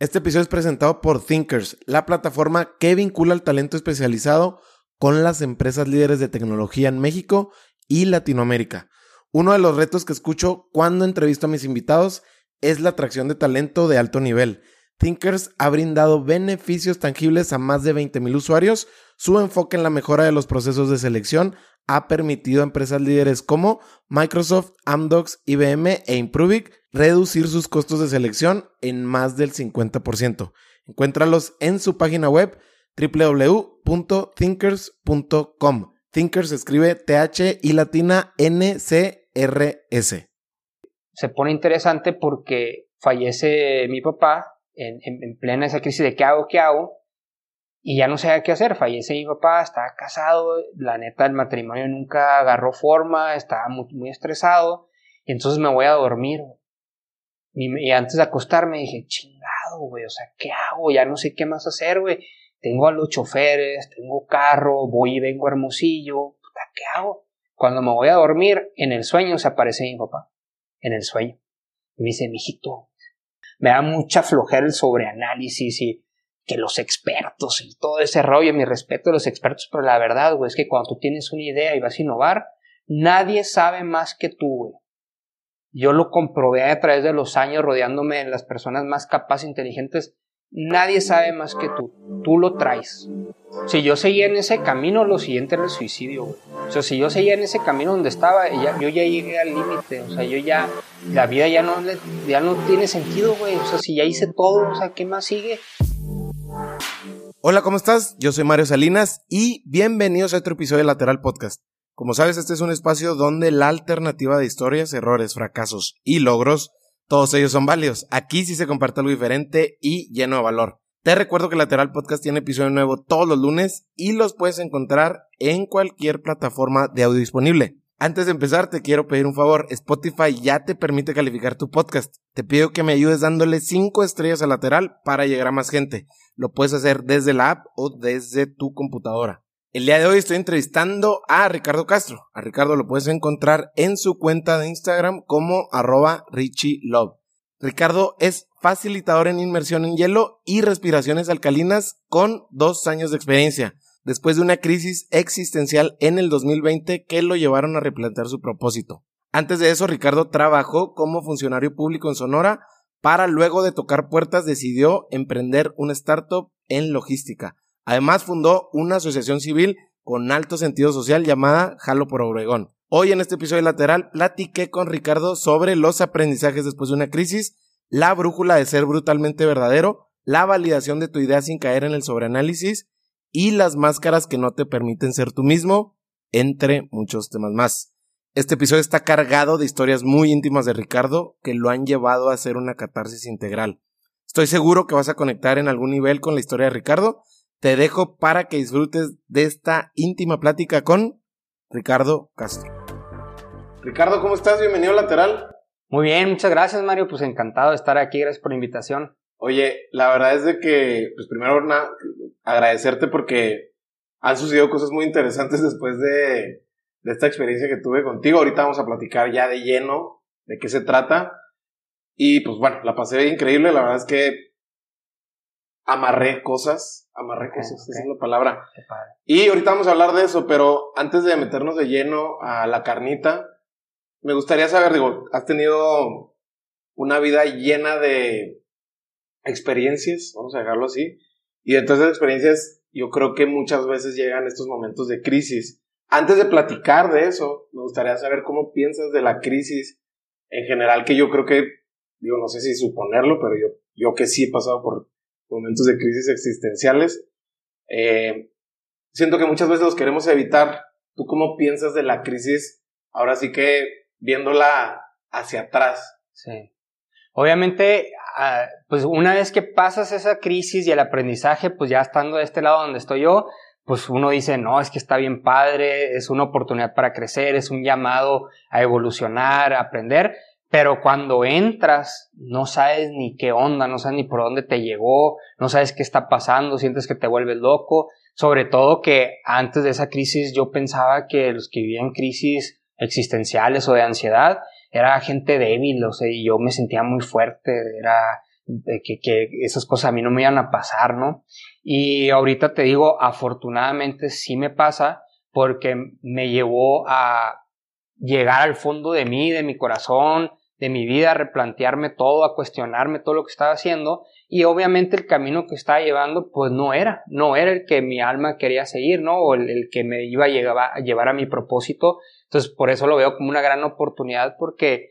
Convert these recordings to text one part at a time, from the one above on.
Este episodio es presentado por Thinkers, la plataforma que vincula el talento especializado con las empresas líderes de tecnología en México y Latinoamérica. Uno de los retos que escucho cuando entrevisto a mis invitados es la atracción de talento de alto nivel. Thinkers ha brindado beneficios tangibles a más de 20.000 usuarios. Su enfoque en la mejora de los procesos de selección ha permitido a empresas líderes como Microsoft, Amdocs, IBM e Improvic reducir sus costos de selección en más del 50%. Encuéntralos en su página web www.thinkers.com. Thinkers escribe TH y latina NCRS. Se pone interesante porque fallece mi papá en, en, plena esa crisis de qué hago, qué hago, y ya no sabía qué hacer. Fallece mi papá, estaba casado, la neta el matrimonio nunca agarró forma, estaba muy, muy estresado, y entonces me voy a dormir. Y, antes de acostarme dije, chingado, güey, o sea, ¿qué hago? Ya no sé qué más hacer, güey tengo a los choferes, tengo carro, voy y vengo Hermosillo, ¿qué hago? Cuando me voy a dormir, en el sueño se aparece mi papá, en el sueño. Y me dice, mijito, me da mucha flojera el sobreanálisis y que los expertos y todo ese rollo, mi respeto a los expertos, pero la verdad, güey, es que cuando tú tienes una idea y vas a innovar, nadie sabe más que tú, güey. Yo lo comprobé a través de los años rodeándome de las personas más capaces, inteligentes, Nadie sabe más que tú. Tú lo traes. Si yo seguía en ese camino, lo siguiente era el suicidio. O sea, si yo seguía en ese camino donde estaba, yo ya llegué al límite. O sea, yo ya, la vida ya no, ya no tiene sentido, güey. O sea, si ya hice todo, o sea, ¿qué más sigue? Hola, ¿cómo estás? Yo soy Mario Salinas y bienvenidos a otro episodio de Lateral Podcast. Como sabes, este es un espacio donde la alternativa de historias, errores, fracasos y logros todos ellos son válidos. Aquí sí se comparte algo diferente y lleno de valor. Te recuerdo que Lateral Podcast tiene episodio nuevo todos los lunes y los puedes encontrar en cualquier plataforma de audio disponible. Antes de empezar, te quiero pedir un favor. Spotify ya te permite calificar tu podcast. Te pido que me ayudes dándole 5 estrellas a Lateral para llegar a más gente. Lo puedes hacer desde la app o desde tu computadora. El día de hoy estoy entrevistando a Ricardo Castro. A Ricardo lo puedes encontrar en su cuenta de Instagram como arroba Richie Love. Ricardo es facilitador en inmersión en hielo y respiraciones alcalinas con dos años de experiencia, después de una crisis existencial en el 2020 que lo llevaron a replantear su propósito. Antes de eso, Ricardo trabajó como funcionario público en Sonora para luego de tocar puertas decidió emprender una startup en logística Además fundó una asociación civil con alto sentido social llamada Jalo por Obregón. Hoy en este episodio lateral platiqué con Ricardo sobre los aprendizajes después de una crisis, la brújula de ser brutalmente verdadero, la validación de tu idea sin caer en el sobreanálisis y las máscaras que no te permiten ser tú mismo, entre muchos temas más. Este episodio está cargado de historias muy íntimas de Ricardo que lo han llevado a hacer una catarsis integral. Estoy seguro que vas a conectar en algún nivel con la historia de Ricardo te dejo para que disfrutes de esta íntima plática con Ricardo Castro. Ricardo, ¿cómo estás? Bienvenido a Lateral. Muy bien, muchas gracias Mario, pues encantado de estar aquí, gracias por la invitación. Oye, la verdad es de que, pues primero agradecerte porque han sucedido cosas muy interesantes después de, de esta experiencia que tuve contigo. Ahorita vamos a platicar ya de lleno de qué se trata. Y pues bueno, la pasé increíble, la verdad es que amarré cosas, amarré cosas, esa es la palabra. Y ahorita vamos a hablar de eso, pero antes de meternos de lleno a la carnita, me gustaría saber, digo, has tenido una vida llena de experiencias, vamos a dejarlo así, y de todas esas experiencias yo creo que muchas veces llegan estos momentos de crisis. Antes de platicar de eso, me gustaría saber cómo piensas de la crisis en general, que yo creo que, digo, no sé si suponerlo, pero yo, yo que sí he pasado por momentos de crisis existenciales. Eh, siento que muchas veces los queremos evitar. ¿Tú cómo piensas de la crisis? Ahora sí que viéndola hacia atrás. Sí. Obviamente, ah, pues una vez que pasas esa crisis y el aprendizaje, pues ya estando de este lado donde estoy yo, pues uno dice, no, es que está bien padre, es una oportunidad para crecer, es un llamado a evolucionar, a aprender, pero cuando entras, no sabes ni qué onda, no sabes ni por dónde te llegó, no sabes qué está pasando, sientes que te vuelves loco. Sobre todo que antes de esa crisis yo pensaba que los que vivían crisis existenciales o de ansiedad era gente débil, o sea, y yo me sentía muy fuerte, era, que, que, esas cosas a mí no me iban a pasar, ¿no? Y ahorita te digo, afortunadamente sí me pasa porque me llevó a llegar al fondo de mí, de mi corazón, de mi vida, a replantearme todo, a cuestionarme todo lo que estaba haciendo y obviamente el camino que estaba llevando pues no era, no era el que mi alma quería seguir, ¿no? O el, que me iba a llevar, a mi propósito. Entonces por eso lo veo como una gran oportunidad porque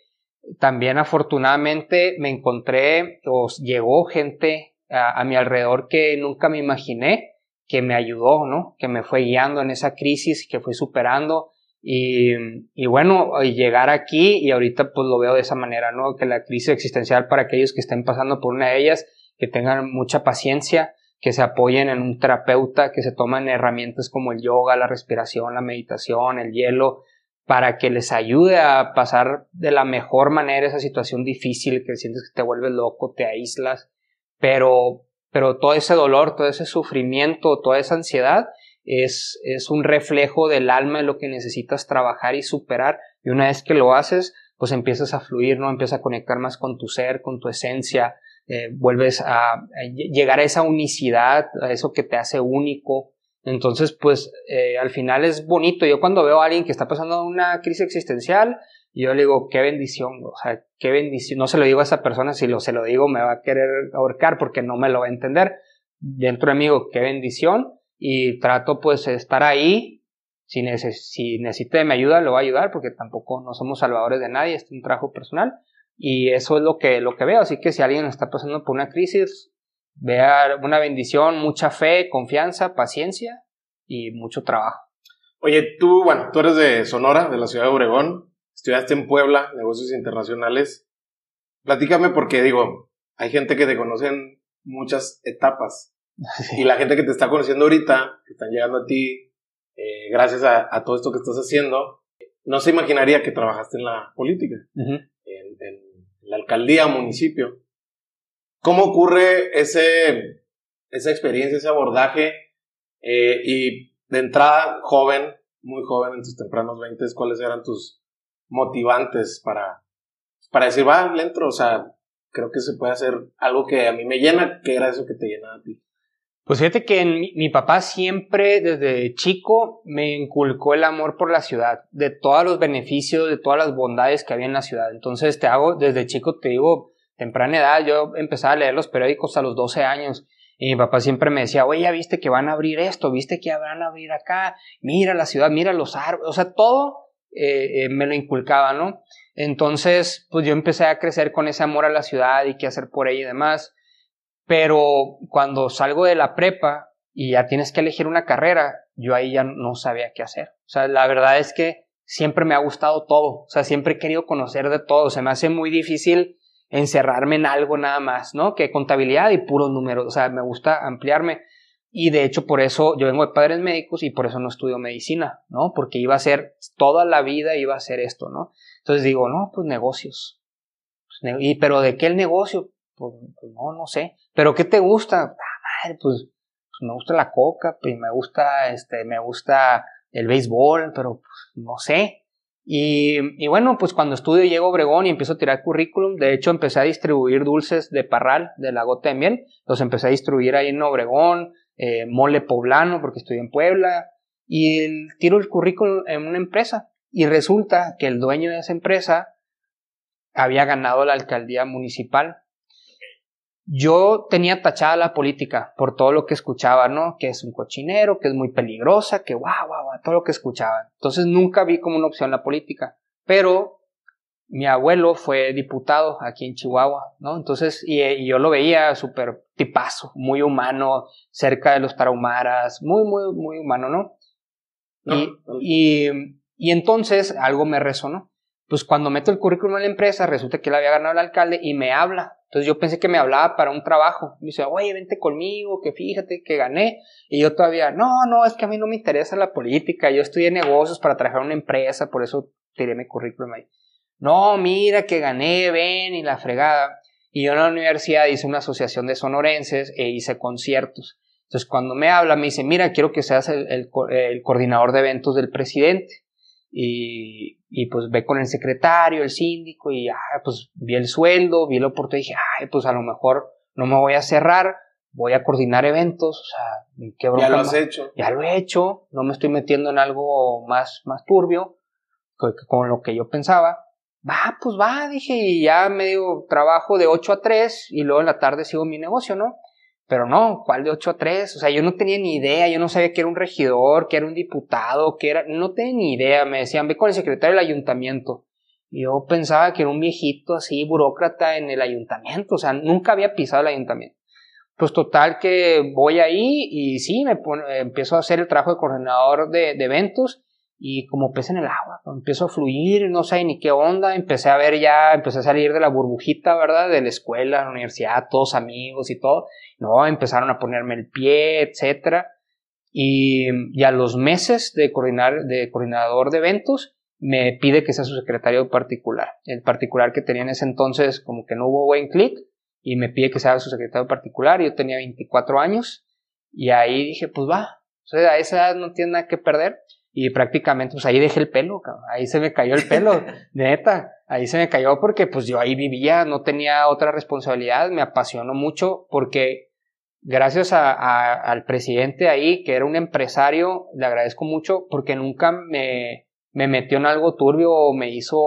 también afortunadamente me encontré o llegó gente a, mi alrededor que nunca me imaginé, que me ayudó, ¿no? Que me fue guiando en esa crisis, que fue superando. Y, y, bueno, llegar aquí y ahorita pues lo veo de esa manera, ¿no? Que la crisis existencial para aquellos que estén pasando por una de ellas, que tengan mucha paciencia, que se apoyen en un terapeuta, que se tomen herramientas como el yoga, la respiración, la meditación, el hielo, para que les ayude a pasar de la mejor manera esa situación difícil que sientes que te vuelves loco, te aíslas, pero, pero todo ese dolor, todo ese sufrimiento, toda esa ansiedad es, es un reflejo del alma de lo que necesitas trabajar y superar y una vez que lo haces, pues empiezas a fluir, ¿no? Empiezas a conectar más con tu ser, con tu esencia, eh, vuelves a, llegar a esa unicidad, a eso que te hace único, entonces, pues eh, al final es bonito. Yo cuando veo a alguien que está pasando una crisis existencial, yo le digo, qué bendición, o sea, qué bendición. No se lo digo a esa persona, si lo, se lo digo me va a querer ahorcar porque no me lo va a entender. Dentro de mí qué bendición. Y trato pues de estar ahí. Si, si necesita de mi ayuda, lo va a ayudar porque tampoco no somos salvadores de nadie, es un trabajo personal. Y eso es lo que, lo que veo. Así que si alguien está pasando por una crisis, Vea una bendición, mucha fe, confianza, paciencia y mucho trabajo. Oye, tú, bueno, tú eres de Sonora, de la ciudad de Obregón, estudiaste en Puebla, negocios internacionales. Platícame porque digo, hay gente que te conoce en muchas etapas. Y la gente que te está conociendo ahorita, que están llegando a ti, eh, gracias a, todo esto que estás haciendo, no se imaginaría que trabajaste en la política, en, en, la alcaldía, municipio. ¿Cómo ocurre ese, esa experiencia, ese abordaje? Eh, y de entrada, joven, muy joven, en tus tempranos 20, ¿cuáles eran tus motivantes para, para decir, va, le? O sea, creo que se puede hacer algo que a mí me llena, que era eso que te llenaba a ti. Pues fíjate que mi, mi, papá siempre desde chico me inculcó el amor por la ciudad, de todos los beneficios, de todas las bondades que había en la ciudad. Entonces te hago, desde chico te digo, temprana edad, yo empezaba a leer los periódicos a los 12 años y mi papá siempre me decía, oye, ya viste que van a abrir esto, viste que van a abrir acá, mira la ciudad, mira los árboles, o sea, todo eh, eh, me lo inculcaba, ¿no? Entonces, pues yo empecé a crecer con ese amor a la ciudad y qué hacer por ella y demás, pero cuando salgo de la prepa y ya tienes que elegir una carrera, yo ahí ya no sabía qué hacer. O sea, la verdad es que siempre me ha gustado todo, o sea, siempre he querido conocer de todo, se me hace muy difícil encerrarme en algo nada más, ¿no? Que contabilidad y puros números, o sea, me gusta ampliarme. Y de hecho, por eso yo vengo de padres médicos y por eso no estudio medicina, ¿no? Porque iba a ser, toda la vida iba a ser esto, ¿no? Entonces digo, no, pues negocios. Pues, y, pero ¿de qué el negocio? Pues, pues, no, no sé. ¿Pero qué te gusta? Ah, madre, pues, pues, me gusta la coca, pues me gusta, este, me gusta el béisbol, pero no sé. Y, bueno, pues cuando estudio llego a Obregón y empiezo a tirar currículum, de hecho empecé a distribuir dulces de parral, de la gota de miel, los empecé a distribuir ahí en Obregón, eh, mole poblano, porque estoy en Puebla, y tiro el currículum en una empresa. Y resulta que el dueño de esa empresa había ganado la alcaldía municipal yo tenía tachada la política por todo lo que escuchaba, ¿no? Que es un cochinero, que es muy peligrosa, que guau, guau, guau, todo lo que escuchaba. Entonces nunca vi como una opción la política. Pero mi abuelo fue diputado aquí en Chihuahua, ¿no? Entonces, y, yo lo veía súper tipazo, muy humano, cerca de los tarahumaras, muy, muy, muy humano, ¿no? y, y, y entonces algo me resonó. Pues cuando meto el currículum en la empresa, resulta que él había ganado el alcalde y me habla entonces yo pensé que me hablaba para un trabajo. Me dice, oye, vente conmigo, que fíjate que gané. Y yo todavía, no, no, es que a mí no me interesa la política. Yo estudié negocios para trabajar en una empresa, por eso tiré mi currículum ahí. No, mira que gané, ven y la fregada. Y yo en la universidad hice una asociación de sonorenses e hice conciertos. Entonces cuando me habla me dice, mira, quiero que seas el, el coordinador de eventos del presidente y, y, pues ve con el secretario, el síndico y ah, pues vi el sueldo, vi la oportunidad y dije, ay, pues a lo mejor no me voy a cerrar, voy a coordinar eventos, o sea, ¿qué Ya lo has hecho. Ya lo he hecho, no me estoy metiendo en algo más, más turbio con lo que yo pensaba. Va, pues va, dije, y ya medio trabajo de 8 a 3 y luego en la tarde sigo mi negocio, ¿no? Pero no, ¿cuál de 8 a 3? O sea, yo no tenía ni idea, yo no sabía que era un regidor, que era un diputado, que era, no tenía ni idea, me decían, ve con el secretario del ayuntamiento. Yo pensaba que era un viejito así, burócrata en el ayuntamiento, o sea, nunca había pisado el ayuntamiento. Pues total que voy ahí y sí, me empiezo a hacer el trabajo de coordinador de, de eventos y como pez en el agua, empiezo a fluir, no sé ni qué onda, empecé a ver ya, empecé a salir de la burbujita, ¿verdad? De la escuela, la universidad, todos amigos y todo, no, empezaron a ponerme el pie, etcétera, y, y a los meses de, coordinar, de coordinador de eventos, me pide que sea su secretario particular, el particular que tenía en ese entonces como que no hubo buen clic, y me pide que sea su secretario particular, yo tenía 24 años, y ahí dije, pues va, o sea, a esa edad no tiene nada que perder, y prácticamente, pues ahí dejé el pelo, ahí se me cayó el pelo, neta, ahí se me cayó porque pues yo ahí vivía, no tenía otra responsabilidad, me apasionó mucho porque gracias a, al presidente ahí, que era un empresario, le agradezco mucho porque nunca me, me metió en algo turbio o me hizo,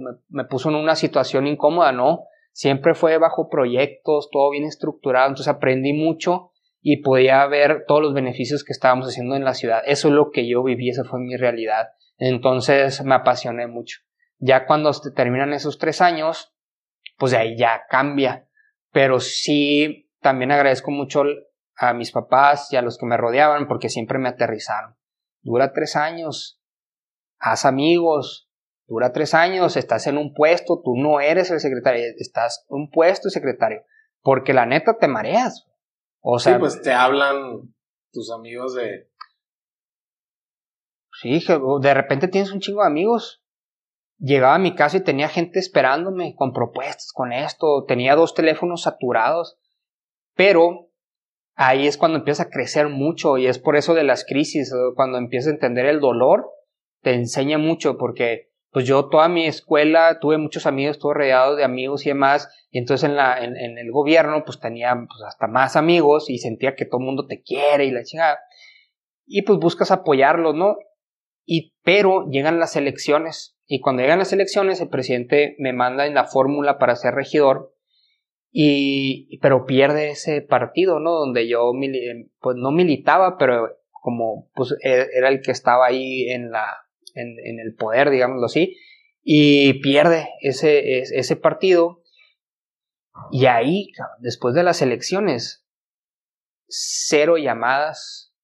me, me puso en una situación incómoda, no, siempre fue bajo proyectos, todo bien estructurado, entonces aprendí mucho y podía ver todos los beneficios que estábamos haciendo en la ciudad. Eso es lo que yo viví, esa fue mi realidad. Entonces me apasioné mucho. Ya cuando terminan esos tres años, pues de ahí ya cambia. Pero sí, también agradezco mucho a mis papás y a los que me rodeaban porque siempre me aterrizaron. Dura tres años, haz amigos, dura tres años, estás en un puesto, tú no eres el secretario, estás en un puesto secretario, porque la neta te mareas. O sea, sí, pues te hablan tus amigos de... Sí, de repente tienes un chingo de amigos. Llegaba a mi casa y tenía gente esperándome con propuestas, con esto. Tenía dos teléfonos saturados. Pero ahí es cuando empieza a crecer mucho y es por eso de las crisis, cuando empiezas a entender el dolor, te enseña mucho porque pues yo toda mi escuela tuve muchos amigos, estuve rodeado de amigos y demás, y entonces en, la, en, el gobierno pues tenía pues, hasta más amigos y sentía que todo el mundo te quiere y la chingada. Y pues buscas apoyarlos, ¿no? Y, pero llegan las elecciones, y cuando llegan las elecciones el presidente me manda en la fórmula para ser regidor, y, pero pierde ese partido, ¿no? Donde yo pues no militaba, pero como pues e, era el que estaba ahí en la en, el poder, digámoslo así, y pierde ese, ese partido. Y ahí, después de las elecciones, cero llamadas.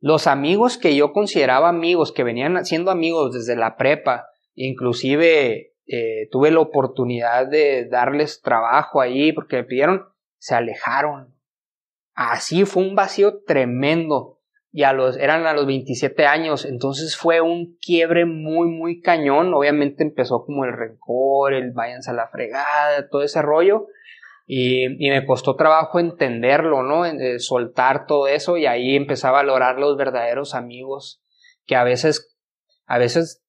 Los amigos que yo consideraba amigos, que venían siendo amigos desde la prepa, inclusive eh, tuve la oportunidad de darles trabajo ahí porque me pidieron, se alejaron. Así fue un vacío tremendo y a los, eran a los 27 años, entonces fue un quiebre muy, muy cañón, obviamente empezó como el rencor, el váyanse a la fregada, todo ese rollo, y, y me costó trabajo entenderlo, ¿no? Eh, soltar todo eso y ahí empecé a valorar los verdaderos amigos que a veces, a veces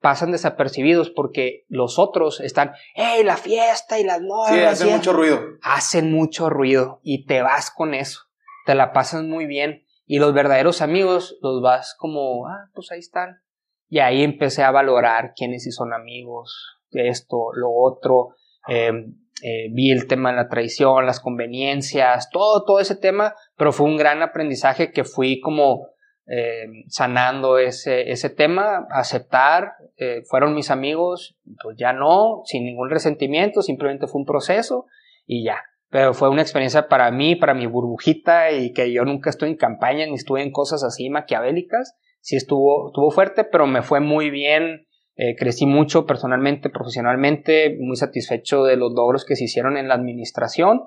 pasan desapercibidos porque los otros están, ¡hey, la fiesta y las noches! Sí, hacen mucho ruido. Hacen mucho ruido y te vas con eso, te la pasas muy bien y los verdaderos amigos los vas como, ah, pues ahí están. Y ahí empecé a valorar quiénes sí son amigos, esto, lo otro. Em, eh, vi el tema de la traición, las conveniencias, todo, todo ese tema, pero fue un gran aprendizaje que fui como em, sanando ese, ese tema, aceptar, eh, fueron mis amigos, pues ya no, sin ningún resentimiento, simplemente fue un proceso y ya pero fue una experiencia para mí, para mi burbujita y que yo nunca estuve en campaña ni estuve en cosas así maquiavélicas. Sí estuvo, estuvo fuerte, pero me fue muy bien. Eh, crecí mucho personalmente, profesionalmente, muy satisfecho de los logros que se hicieron en la administración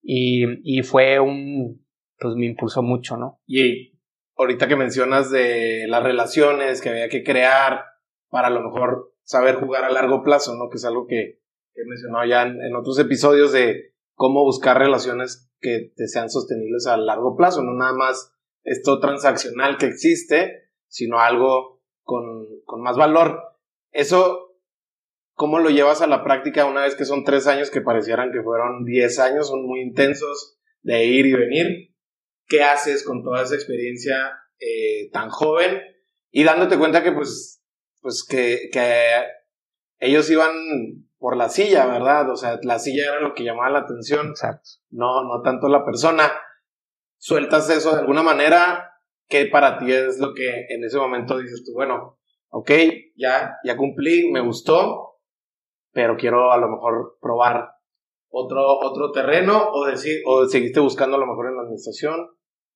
y, y fue un, pues me impulsó mucho, ¿no? Y ahorita que mencionas de las relaciones que había que crear para a lo mejor saber jugar a largo plazo, ¿no? Que es algo que, he mencionado ya en otros episodios de cómo buscar relaciones que te sean sostenibles a largo plazo, no nada más esto transaccional que existe, sino algo con, más valor. Eso, ¿cómo lo llevas a la práctica una vez que son tres años que parecieran que fueron diez años, son muy intensos de ir y venir? ¿Qué haces con toda esa experiencia eh, tan joven y dándote cuenta que pues, pues que, que ellos iban por la silla, ¿verdad? O sea, la silla era lo que llamaba la atención. Exacto. No, no tanto la persona. Sueltas eso de alguna manera, ¿qué para ti es lo que en ese momento dices tú, bueno, ok, ya, ya cumplí, me gustó, pero quiero a lo mejor probar otro, otro terreno o decir, o seguiste buscando a lo mejor en la administración.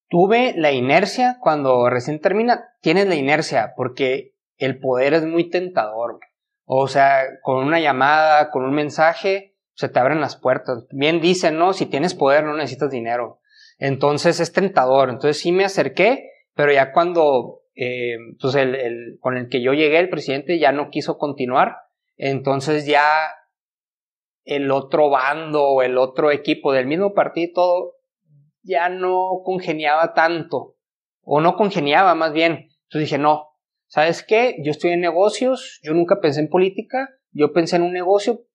Tuve la inercia cuando recién termina, tienes la inercia porque el poder es muy tentador. O sea, con una llamada, con un mensaje, se te abren las puertas. Bien dicen, no, si tienes poder no necesitas dinero. Entonces es tentador. Entonces sí me acerqué, pero ya cuando eh, pues el, con el que yo llegué, el presidente ya no quiso continuar, entonces ya el otro bando o el otro equipo del mismo partido ya no congeniaba tanto, o no congeniaba más bien. Entonces dije, no, ¿sabes qué? Yo estoy en negocios, yo nunca pensé en política, yo pensé en un negocio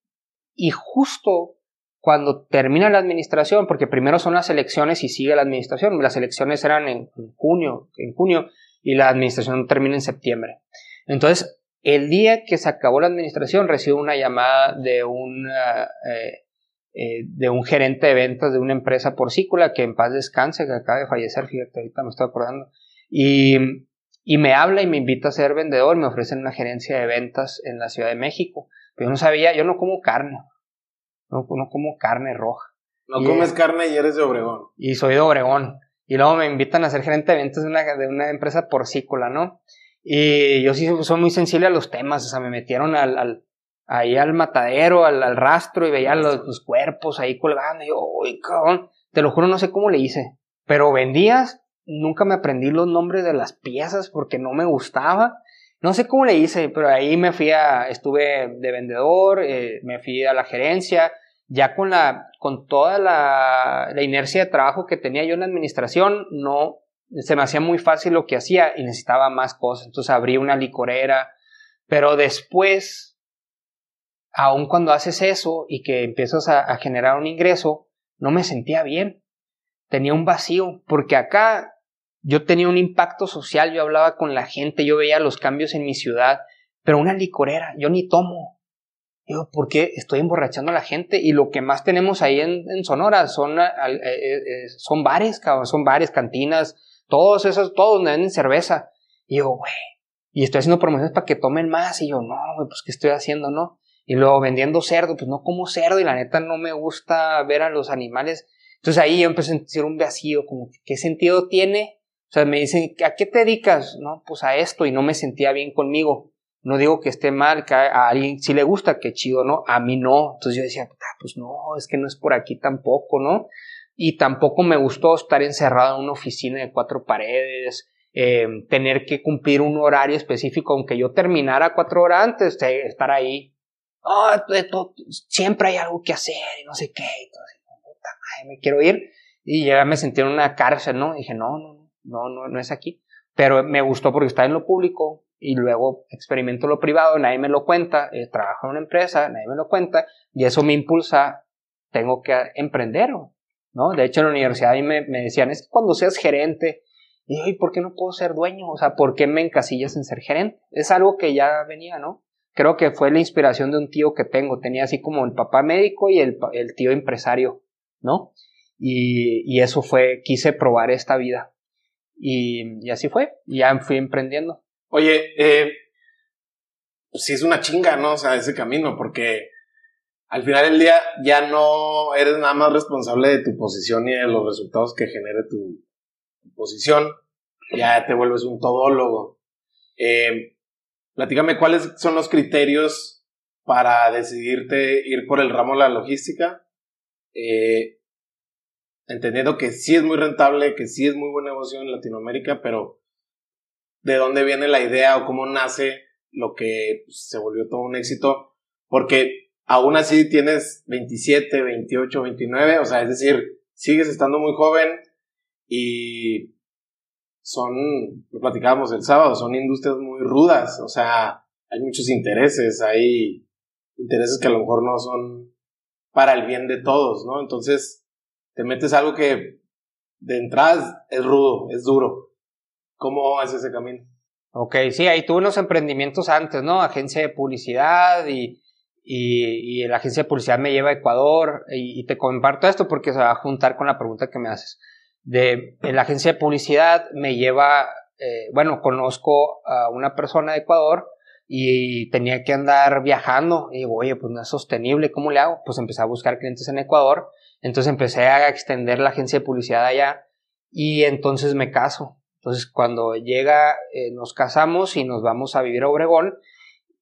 y justo cuando termina la administración, porque primero son las elecciones y sigue la administración, las elecciones eran en junio, en junio, y la administración termina en septiembre. Entonces, el día que se acabó la administración, recibo una llamada de un, eh, eh, de un gerente de ventas de una empresa porcícola que en paz descanse, que acaba de fallecer, fíjate, ahorita me estoy acordando. Y, y me habla y me invita a ser vendedor, me ofrecen una gerencia de ventas en la Ciudad de México. Pero yo no sabía, yo no como carne, no, no como carne roja. No comes carne y eres de Obregón. Y soy de Obregón. Y luego me invitan a ser gerente de ventas de una, de una empresa porcícola, ¿no? Y yo sí soy muy sensible a los temas, o sea, me metieron al, al ahí al matadero, al, al, rastro y veía los, los, cuerpos ahí colgando. Y yo, uy, cabrón, te lo juro, no sé cómo le hice. Pero vendías, nunca me aprendí los nombres de las piezas porque no me gustaba. No sé cómo le hice, pero ahí me fui a, estuve de vendedor, eh, me fui a la gerencia, ya con la, con toda la, la, inercia de trabajo que tenía yo en la administración, no, se me hacía muy fácil lo que hacía y necesitaba más cosas. Entonces abrí una licorera, pero después, aun cuando haces eso y que empiezas a, a generar un ingreso, no me sentía bien. Tenía un vacío, porque acá yo tenía un impacto social, yo hablaba con la gente, yo veía los cambios en mi ciudad, pero una licorera, yo ni tomo, Digo, ¿por qué estoy emborrachando a la gente? Y lo que más tenemos ahí en, Sonora son, eh, eh, eh, son bares, cabrón, son bares, cantinas, todos esos, todos donde venden cerveza. Y yo, güey, y estoy haciendo promociones para que tomen más. Y yo, no, güey, pues ¿qué estoy haciendo, no? Y luego vendiendo cerdo, pues no como cerdo y la neta no me gusta ver a los animales. Entonces ahí yo empecé a sentir un vacío, como, ¿qué sentido tiene? O sea, me dicen, ¿a qué te dedicas? No, pues a esto y no me sentía bien conmigo. No digo que esté mal, que a alguien sí le gusta, que chido, ¿no? A mí no. Entonces yo decía, pues no, es que no es por aquí tampoco, ¿no? Y tampoco me gustó estar encerrado en una oficina de cuatro paredes, eh, tener que cumplir un horario específico, aunque yo terminara cuatro horas antes, de estar ahí. Oh, siempre hay algo que hacer y no sé qué. Entonces, puta madre, me quiero ir. Y ya me sentí en una cárcel, ¿no? Y dije, no, no, no, no, no es aquí. Pero me gustó porque está en lo público, y luego experimento lo privado, nadie me lo cuenta, eh, trabajo en una empresa, nadie me lo cuenta, y eso me impulsa, tengo que emprender, ¿no? De hecho, en la universidad a mí me, decían, es que cuando seas gerente, ¿y por qué no puedo ser dueño? O sea, ¿por qué me encasillas en ser gerente? Es algo que ya venía, ¿no? Creo que fue la inspiración de un tío que tengo, tenía así como el papá médico y el, el tío empresario, ¿no? Y, y, eso fue, quise probar esta vida. Y, así fue, y ya fui emprendiendo. Oye, eh, pues sí es una chinga, ¿no? O sea, ese camino, porque al final del día ya no eres nada más responsable de tu posición y de los resultados que genere tu, posición, ya te vuelves un todólogo. Eh, platícame cuáles son los criterios para decidirte ir por el ramo de la logística, eh, entendiendo que sí es muy rentable, que sí es muy buen negocio en Latinoamérica, pero de dónde viene la idea o cómo nace lo que pues, se volvió todo un éxito, porque aún así tienes 27, 28, 29, o sea, es decir, sigues estando muy joven y son, lo platicábamos el sábado, son industrias muy rudas, o sea, hay muchos intereses, hay intereses que a lo mejor no son para el bien de todos, ¿no? Entonces, te metes algo que de entrada es rudo, es duro. ¿Cómo es ese camino? Ok, sí, ahí tuve unos emprendimientos antes, ¿no? Agencia de publicidad y, y, la agencia de publicidad me lleva a Ecuador y, te comparto esto porque se va a juntar con la pregunta que me haces. De la agencia de publicidad me lleva, eh, bueno, conozco a una persona de Ecuador y tenía que andar viajando y digo, oye, pues no es sostenible, ¿cómo le hago? Pues empecé a buscar clientes en Ecuador, entonces empecé a extender la agencia de publicidad allá y entonces me caso. Entonces cuando llega, eh, nos casamos y nos vamos a vivir a Obregón,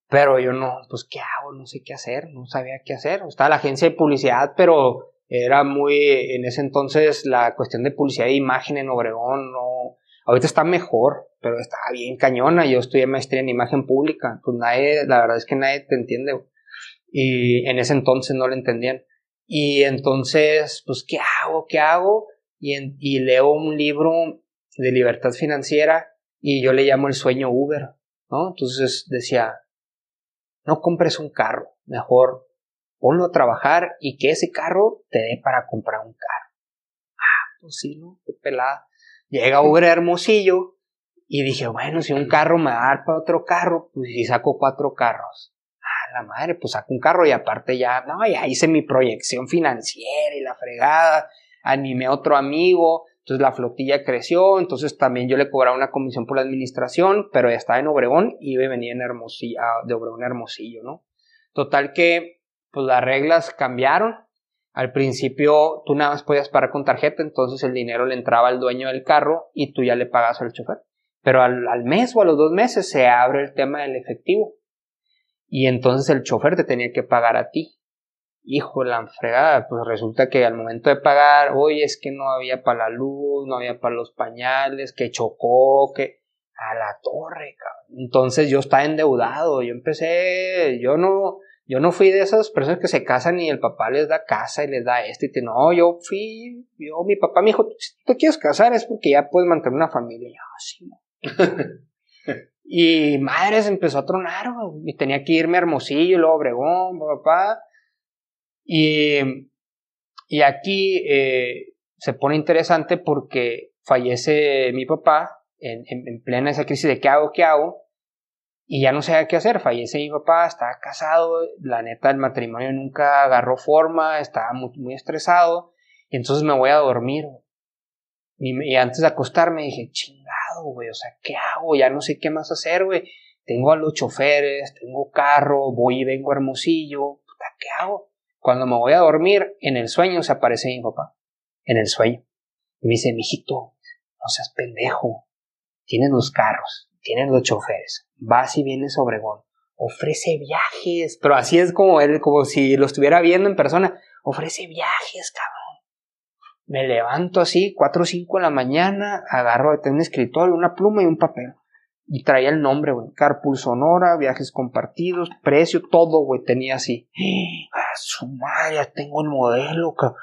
pero yo no, pues ¿qué hago? No sé qué hacer, no sabía qué hacer. Estaba la agencia de publicidad, pero era muy, en ese entonces la cuestión de publicidad de imagen en Obregón, no, ahorita está mejor, pero estaba bien cañona. Yo estudié maestría en imagen pública, pues nadie, la verdad es que nadie te entiende. Y en ese entonces no lo entendían. Y entonces, pues, ¿qué hago? ¿Qué hago? Y, y leo un libro de libertad financiera y yo le llamo el sueño Uber, ¿no? Entonces decía, no compres un carro, mejor ponlo a trabajar y que ese carro te dé para comprar un carro. Ah, pues sí, ¿no? Qué pelada. Llega Uber Hermosillo y dije, bueno, si un carro me va a dar para otro carro, pues si saco cuatro carros. Ah, la madre, pues saco un carro y aparte ya, no, ya hice mi proyección financiera y la fregada, animé a otro amigo, entonces la flotilla creció, entonces también yo le cobraba una comisión por la administración, pero ya estaba en Obregón y venía en Hermosillo, ah, de Obregón a Hermosillo, ¿no? Total que, pues las reglas cambiaron. Al principio tú nada más podías pagar con tarjeta, entonces el dinero le entraba al dueño del carro y tú ya le pagas al chofer. Pero al, al mes o a los dos meses se abre el tema del efectivo. Y entonces el chofer te tenía que pagar a ti hijo la fregada, pues resulta que al momento de pagar, oye, es que no había para la luz, no había para los pañales, que chocó, que a la torre, cabrón. Entonces yo estaba endeudado, yo empecé, yo no, yo no fui de esas personas que se casan y el papá les da casa y les da esto y te, no, yo fui, yo, mi papá me dijo, si tú te quieres casar es porque ya puedes mantener una familia, y yo, así no. y madres empezó a tronar, y tenía que irme a Hermosillo, luego Obregón, papá, y, y aquí eh, se pone interesante porque fallece mi papá en, en, plena esa crisis de qué hago, qué hago, y ya no sabía qué hacer. Fallece mi papá, estaba casado, la neta el matrimonio nunca agarró forma, estaba muy, muy estresado, entonces me voy a dormir. Y, antes de acostarme dije, chingado, güey, o sea, ¿qué hago? Ya no sé qué más hacer, güey. Tengo a los choferes, tengo carro, voy y vengo Hermosillo, ¿qué hago? Cuando me voy a dormir, en el sueño se aparece mi papá. En el sueño. Y me dice, mijito, no seas pendejo. Tienes los carros, tienes los choferes. Vas y vienes a Obregón. Ofrece viajes. Pero así es como él, como si lo estuviera viendo en persona. Ofrece viajes, cabrón. Me levanto así, cuatro o cinco de la mañana, agarro de un escritorio, una pluma y un papel. Y traía el nombre, güey. Carpool Sonora, viajes compartidos, precio, todo, güey. Tenía así. ¡Ah, su madre! Ya tengo el modelo, cabrón.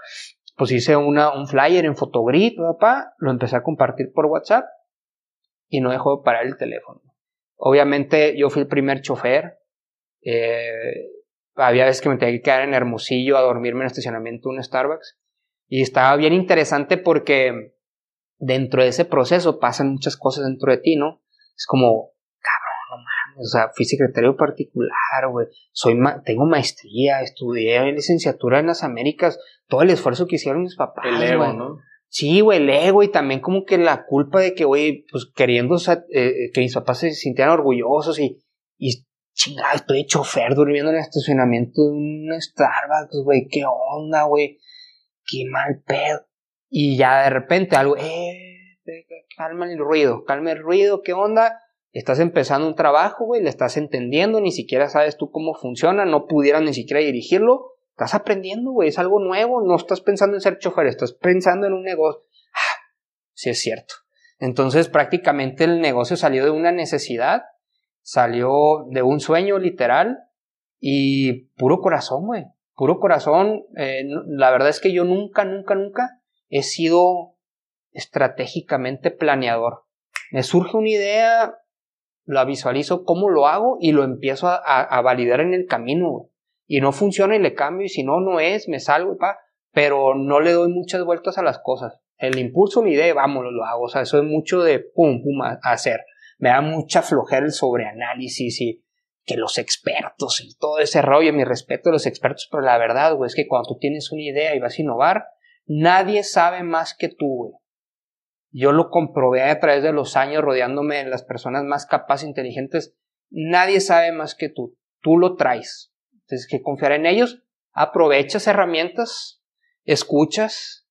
Pues hice un flyer en Fotogrid, papá. Lo empecé a compartir por WhatsApp. Y no dejó de parar el teléfono. Obviamente, yo fui el primer chofer. Eh, había veces que me tenía que quedar en Hermosillo a dormirme en el estacionamiento de un Starbucks. Y estaba bien interesante porque dentro de ese proceso pasan muchas cosas dentro de ti, ¿no? Es como, cabrón, no mames, o sea, fui secretario particular, güey, soy tengo maestría, estudié licenciatura en las Américas, todo el esfuerzo que hicieron mis papás, El ego, ¿no? Sí, güey, el ego y también como que la culpa de que, güey, pues queriendo eh, que mis papás se sintieran orgullosos y, y chingada, estoy de chofer durmiendo en el estacionamiento de un Starbucks, güey, qué onda, güey, qué mal pedo. Y ya de repente algo, eh, calma el ruido, calma el ruido, ¿qué onda? Estás empezando un trabajo, güey, le estás entendiendo, ni siquiera sabes tú cómo funciona, no pudieras ni siquiera dirigirlo, estás aprendiendo, güey, es algo nuevo, no estás pensando en ser chofer, estás pensando en un negocio. Ah, sí es cierto. Entonces prácticamente el negocio salió de una necesidad, salió de un sueño literal y puro corazón, güey, puro corazón. Eh, la verdad es que yo nunca, nunca, nunca he sido estratégicamente planeador. Me surge una idea, la visualizo cómo lo hago y lo empiezo a, validar en el camino. Y no funciona y le cambio y si no, no es, me salgo y pa, pero no le doy muchas vueltas a las cosas. El impulso, la idea, vámonos, lo hago. O sea, eso es mucho de pum, pum, hacer. Me da mucha flojera el sobreanálisis y que los expertos y todo ese rollo, mi respeto a los expertos, pero la verdad, güey, es que cuando tú tienes una idea y vas a innovar, nadie sabe más que tú, güey. Yo lo comprobé a través de los años rodeándome de las personas más capaces inteligentes. Nadie sabe más que tú. Tú lo traes. Tienes que confiar en ellos. Aprovechas herramientas, escuchas,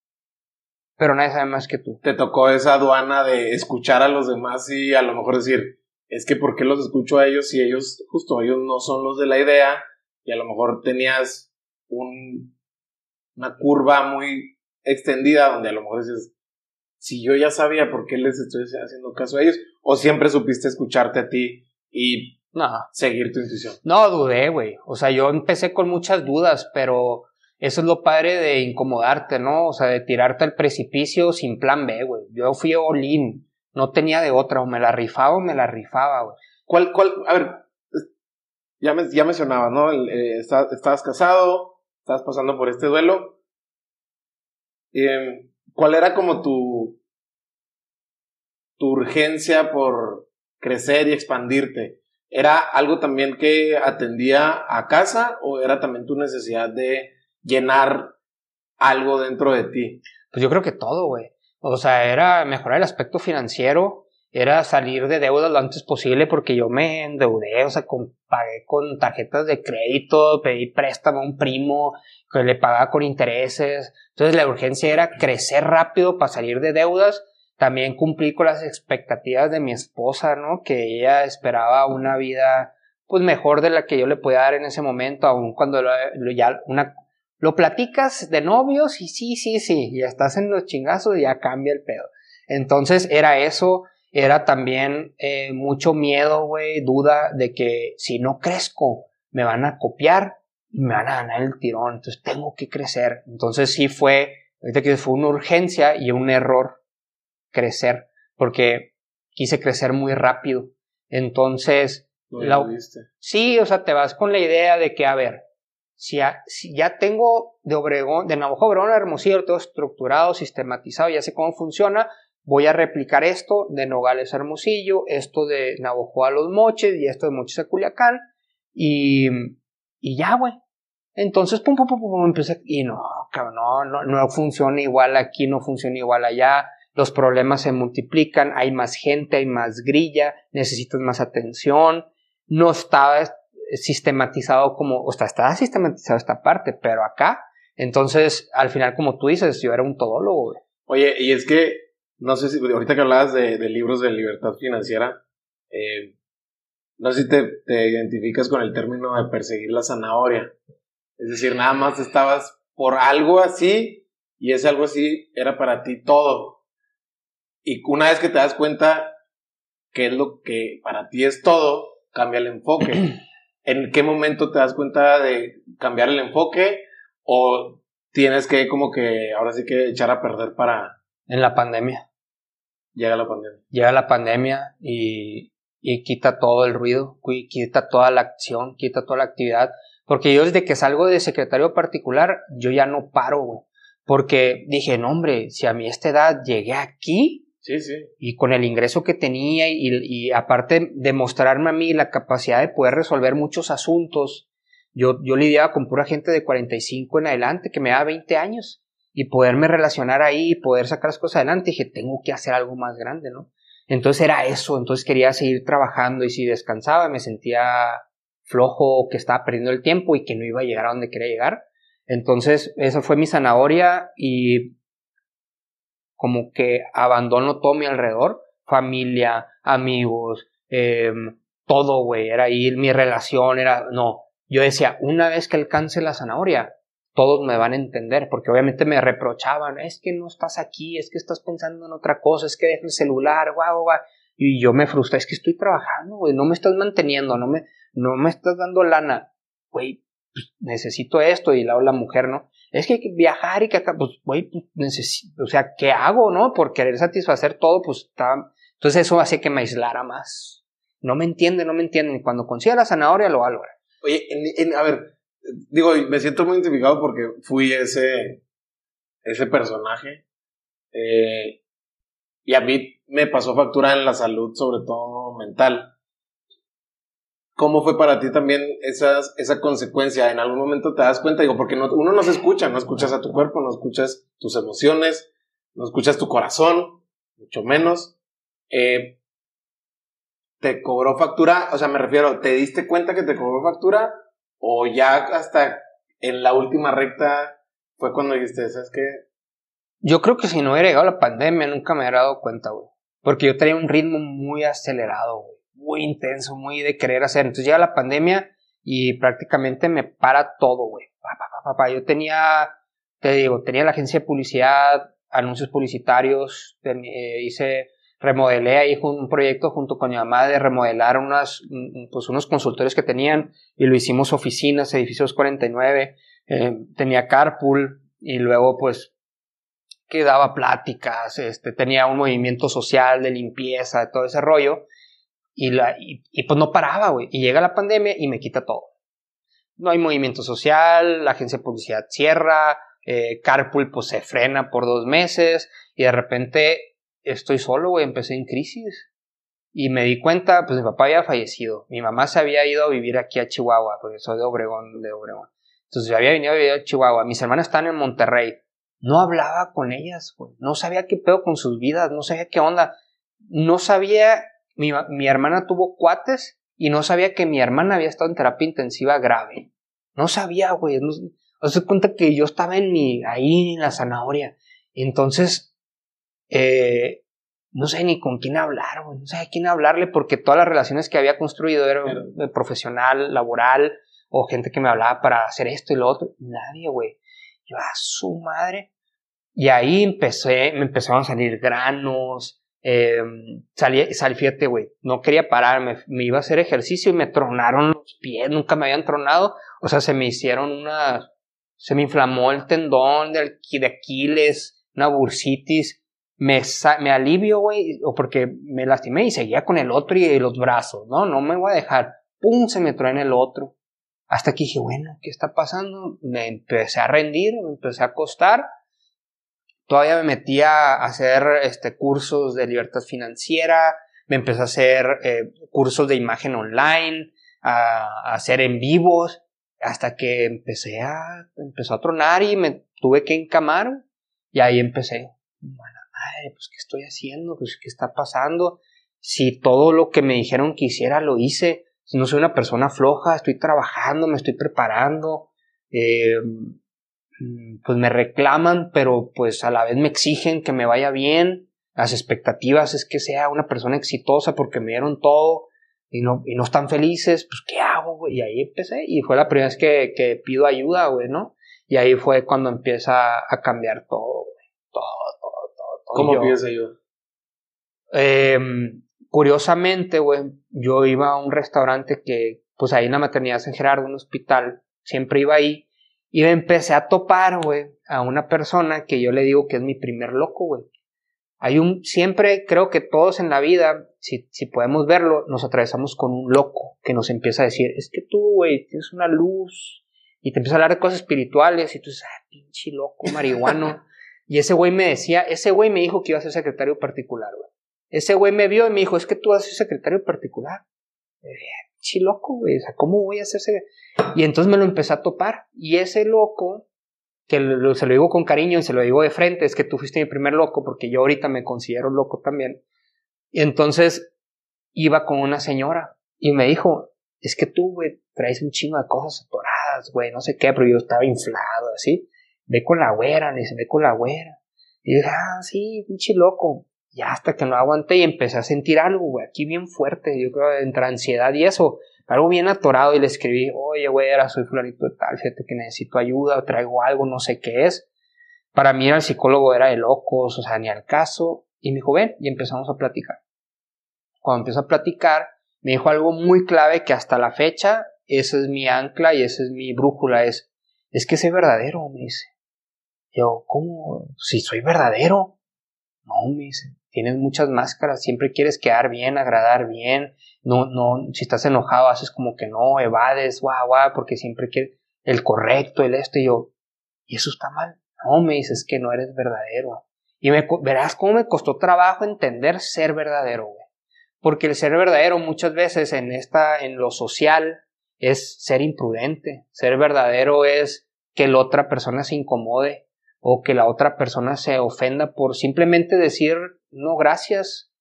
pero nadie sabe más que tú. Te tocó esa aduana de escuchar a los demás y a lo mejor decir, es que ¿por qué los escucho a ellos si ellos, justo ellos no son los de la idea y a lo mejor tenías un, una curva muy extendida donde a lo mejor dices, si yo ya sabía por qué les estoy haciendo caso a ellos, o siempre supiste escucharte a ti y seguir tu intuición. No, dudé, güey. O sea, yo empecé con muchas dudas, pero eso es lo padre de incomodarte, ¿no? O sea, de tirarte al precipicio sin plan B, güey. Yo fui all no tenía de otra, o me la rifaba o me la rifaba, güey. ¿Cuál, cuál, a ver, ya, me, ya mencionabas, ¿no? Eh, estabas casado, estabas pasando por este duelo. Eh, ¿Cuál era como tu, tu urgencia por crecer y expandirte? ¿Era algo también que atendía a casa o era también tu necesidad de llenar algo dentro de ti? Pues yo creo que todo, güey. O sea, era mejorar el aspecto financiero, era salir de deuda lo antes posible porque yo me endeudé, o sea, pagué con tarjetas de crédito, pedí préstamo a un primo que le pagaba con intereses. Entonces la urgencia era crecer rápido para salir de deudas. También cumplí con las expectativas de mi esposa, ¿no? Que ella esperaba una vida pues mejor de la que yo le podía dar en ese momento, aun cuando lo, ya una lo platicas de novios y sí, sí, sí, ya estás en los chingazos y ya cambia el pedo. Entonces era eso, era también eh, mucho miedo, güey, duda de que si no crezco me van a copiar y me van a ganar el tirón, entonces tengo que crecer. Entonces sí fue, ahorita que fue una urgencia y un error crecer, porque quise crecer muy rápido. Entonces, sí, o sea, te vas con la idea de que, a ver, si ya, tengo de Obregón, de Navajo Obregón a Hermosillo todo estructurado, sistematizado, ya sé cómo funciona, voy a replicar esto de Nogales a Hermosillo, esto de Navajo a Los Moches y esto de Moches a Culiacán y, y ya, güey. Entonces, pum, pum, pum, pum, empecé, y no, cabrón, no, no, no funciona igual aquí, no funciona igual allá, los problemas se multiplican, hay más gente, hay más grilla, necesitas más atención, no estaba sistematizado como, o sea, estaba sistematizado esta parte, pero acá, entonces, al final, como tú dices, yo era un todólogo, Oye, y es que, no sé si, ahorita que hablabas de, libros de libertad financiera, eh, no sé si te, te, identificas con el término de perseguir la zanahoria. Es decir, nada más estabas por algo así, y ese algo así era para ti todo. Y una vez que te das cuenta que es lo que para ti es todo, cambia el enfoque. ¿En qué momento te das cuenta de cambiar el enfoque o tienes que como que ahora sí que echar a perder para... En la pandemia. Llega la pandemia. Llega la pandemia y, y quita todo el ruido, quita toda la acción, quita toda la actividad. Porque yo desde que salgo de secretario particular, yo ya no paro, güey. Porque dije, no hombre, si a mi esta edad llegué aquí, Sí, sí. Y con el ingreso que tenía y, aparte de mostrarme a mí la capacidad de poder resolver muchos asuntos, yo, yo lidiaba con pura gente de 45 en adelante que me daba 20 años y poderme relacionar ahí y poder sacar las cosas adelante, dije, tengo que hacer algo más grande, ¿no? Entonces era eso, entonces quería seguir trabajando y si descansaba me sentía flojo, que estaba perdiendo el tiempo y que no iba a llegar a donde quería llegar. Entonces, esa fue mi zanahoria y como que abandono todo mi alrededor, familia, amigos, em, todo, güey, era ahí mi relación, era, no, yo decía, una vez que alcance la zanahoria, todos me van a entender, porque obviamente me reprochaban, es que no estás aquí, es que estás pensando en otra cosa, es que deja el celular, guau, guau, y yo me frustré, es que estoy trabajando, güey, no me estás manteniendo, no me, no me estás dando lana, güey, pues, necesito esto, y la, la mujer, ¿no? Es que hay que viajar y que acá, pues, güey, pues, necesito, o sea, ¿qué hago, no? Por querer satisfacer todo, pues, está, entonces eso hace que me aislara más. No me entiende, no me entienden. Cuando consiga la zanahoria, lo valora. Oye, a ver, digo, me siento muy identificado porque fui ese, ese personaje. Eh, y a mí me pasó factura en la salud, sobre todo mental. ¿Cómo fue para ti también esa, esa consecuencia? ¿En algún momento te das cuenta? Digo, porque no, uno no se escucha, no escuchas a tu cuerpo, no escuchas tus emociones, no escuchas tu corazón, mucho menos. Eh, ¿Te cobró factura? O sea, me refiero, ¿te diste cuenta que te cobró factura? ¿O ya hasta en la última recta fue cuando dijiste, ¿sabes qué? Yo creo que si no hubiera llegado la pandemia nunca me hubiera dado cuenta, güey. Porque yo tenía un ritmo muy acelerado, güey. Muy intenso, muy de querer hacer. Entonces llega la pandemia y prácticamente me para todo, güey. Yo tenía, te digo, tenía la agencia de publicidad, anuncios publicitarios, eh, hice remodelé ahí un proyecto junto con mi mamá de remodelar unas, pues unos consultores que tenían y lo hicimos oficinas, edificios 49, eh, tenía carpool y luego pues que daba pláticas, este, tenía un movimiento social de limpieza, todo ese rollo y, la, y, pues no paraba, güey, y llega la pandemia y me quita todo. No hay movimiento social, la agencia de publicidad cierra, eh, carpool pues se frena por dos meses y de repente estoy solo, güey, empecé en crisis. Y me di cuenta, pues mi papá había fallecido. Mi mamá se había ido a vivir aquí a Chihuahua, porque soy de Obregón, de Obregón. Entonces yo había venido a vivir a Chihuahua. Mis hermanas están en Monterrey. No hablaba con ellas, güey. No sabía qué pedo con sus vidas, no sabía qué onda. No sabía, mi, mi hermana tuvo cuates y no sabía que mi hermana había estado en terapia intensiva grave. No sabía, güey. No, se cuenta que yo estaba en mi, ahí en la zanahoria. Entonces, eh, no sé ni con quién hablar, güey, no sé a quién hablarle porque todas las relaciones que había construido eran profesional, laboral o gente que me hablaba para hacer esto y lo otro. Nadie, güey. Yo a su madre. Y ahí empecé, me empezaron a salir granos. Eh, salí, salí, fíjate, güey, no quería parar, me, iba a hacer ejercicio y me tronaron los pies, nunca me habían tronado. O sea, se me hicieron una, se me inflamó el tendón de, Aquiles, una bursitis me, me alivio, güey, o porque me lastimé y seguía con el otro y los brazos, ¿no? No me voy a dejar. ¡Pum! Se me en el otro. Hasta que dije, bueno, ¿qué está pasando? Me empecé a rendir, me empecé a acostar. Todavía me metí a hacer este, cursos de libertad financiera, me empecé a hacer eh, cursos de imagen online, a, hacer en vivos, hasta que empecé a, empezó a tronar y me tuve que encamar y ahí empecé. Bueno, pues ¿qué estoy haciendo? Pues ¿qué está pasando? Si todo lo que me dijeron que hiciera lo hice, no soy una persona floja, estoy trabajando, me estoy preparando, eh, pues me reclaman, pero pues a la vez me exigen que me vaya bien, las expectativas es que sea una persona exitosa porque me dieron todo y no, y no están felices, pues ¿qué hago? Y ahí empecé y fue la primera vez que, que pido ayuda, güey, ¿no? Y ahí fue cuando empieza a cambiar todo, güey, todo, ¿Cómo pides ayuda? Em, curiosamente, güey, yo iba a un restaurante que, pues ahí en la maternidad San Gerardo, un hospital, siempre iba ahí, y me empecé a topar, güey, a una persona que yo le digo que es mi primer loco, güey. Hay un, siempre creo que todos en la vida, si, si podemos verlo, nos atravesamos con un loco que nos empieza a decir, es que tú, güey, tienes una luz, y te empieza a hablar de cosas espirituales, y tú dices, ah, pinche loco, marihuano. Y ese güey me decía, ese güey me dijo que iba a ser secretario particular, güey. Ese güey me vio y me dijo, es que tú vas a ser secretario particular. Sí, loco, güey, o sea, ¿cómo voy a hacerse? Y entonces me lo empecé a topar. Y ese loco, que se lo digo con cariño y se lo digo de frente, es que tú fuiste mi primer loco, porque yo ahorita me considero loco también. Y entonces iba con una señora y me dijo, es que tú, güey, traes un chingo de cosas atoradas, güey, no sé qué, pero yo estaba inflado, así ve con la güera, le dice, ve con la güera. Y dije, ah, sí, pinche loco. Y hasta que no aguanté y empecé a sentir algo, güey, aquí bien fuerte, yo creo, entre ansiedad y eso, algo bien atorado y le escribí, oye, güera, soy fulanito de tal, fíjate que necesito ayuda, traigo algo, no sé qué es. Para mí el psicólogo era de locos, o sea, ni al caso. Y me dijo, ven, y empezamos a platicar. Cuando empezó a platicar, me dijo algo muy clave que hasta la fecha, esa es mi ancla y esa es mi brújula, es, es que soy verdadero, me dice. Yo, ¿cómo? Si soy verdadero. No, me dice, tienes muchas máscaras, siempre quieres quedar bien, agradar bien. No, no, si estás enojado, haces como que no, evades, guau, guau, porque siempre quieres. el correcto, el esto, y yo, y eso está mal. No, me dices que no eres verdadero. Y me, verás cómo me costó trabajo entender ser verdadero, güey. Porque el ser verdadero muchas veces en esta, en lo social, es ser imprudente. Ser verdadero es que la otra persona se incomode o que la otra persona se ofenda por simplemente decir no gracias.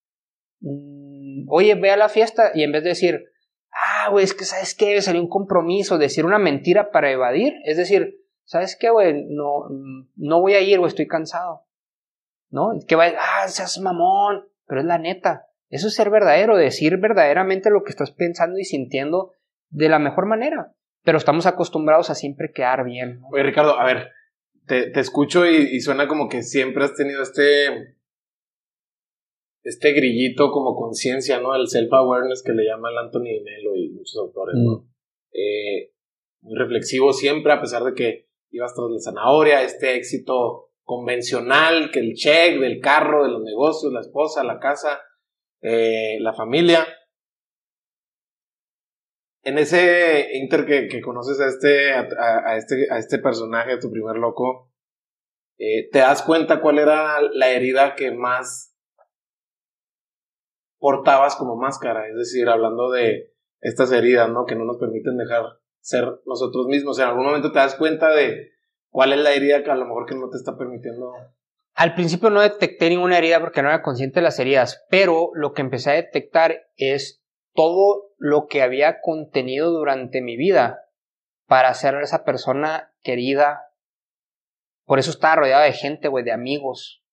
Mm, oye, ve a la fiesta y en vez de decir, ah, güey, es que sabes qué, salió un compromiso, decir una mentira para evadir, es decir, ¿sabes qué, güey? No, no voy a ir, güey, estoy cansado. ¿No? Que va, ah, seas mamón, pero es la neta. Eso es ser verdadero, decir verdaderamente lo que estás pensando y sintiendo de la mejor manera. Pero estamos acostumbrados a siempre quedar bien. Oye, Ricardo, a ver, te, escucho y, suena como que siempre has tenido este. Este grillito como conciencia, ¿no? El self-awareness que le llama el Anthony Melo y muchos autores, ¿no? Mm. Eh, muy reflexivo siempre, a pesar de que ibas tras la zanahoria, este éxito convencional, que el check del carro, de los negocios, la esposa, la casa, eh, la familia. En ese inter que, conoces a este, a, este, a este personaje, tu primer loco, eh, ¿te das cuenta cuál era la herida que más portabas como máscara? Es decir, hablando de estas heridas, ¿no? Que no nos permiten dejar ser nosotros mismos. En algún momento te das cuenta de cuál es la herida que a lo mejor que no te está permitiendo. Al principio no detecté ninguna herida porque no era consciente de las heridas, pero lo que empecé a detectar es todo lo que había contenido durante mi vida para ser esa persona querida. Por eso estaba rodeado de gente, güey, de amigos.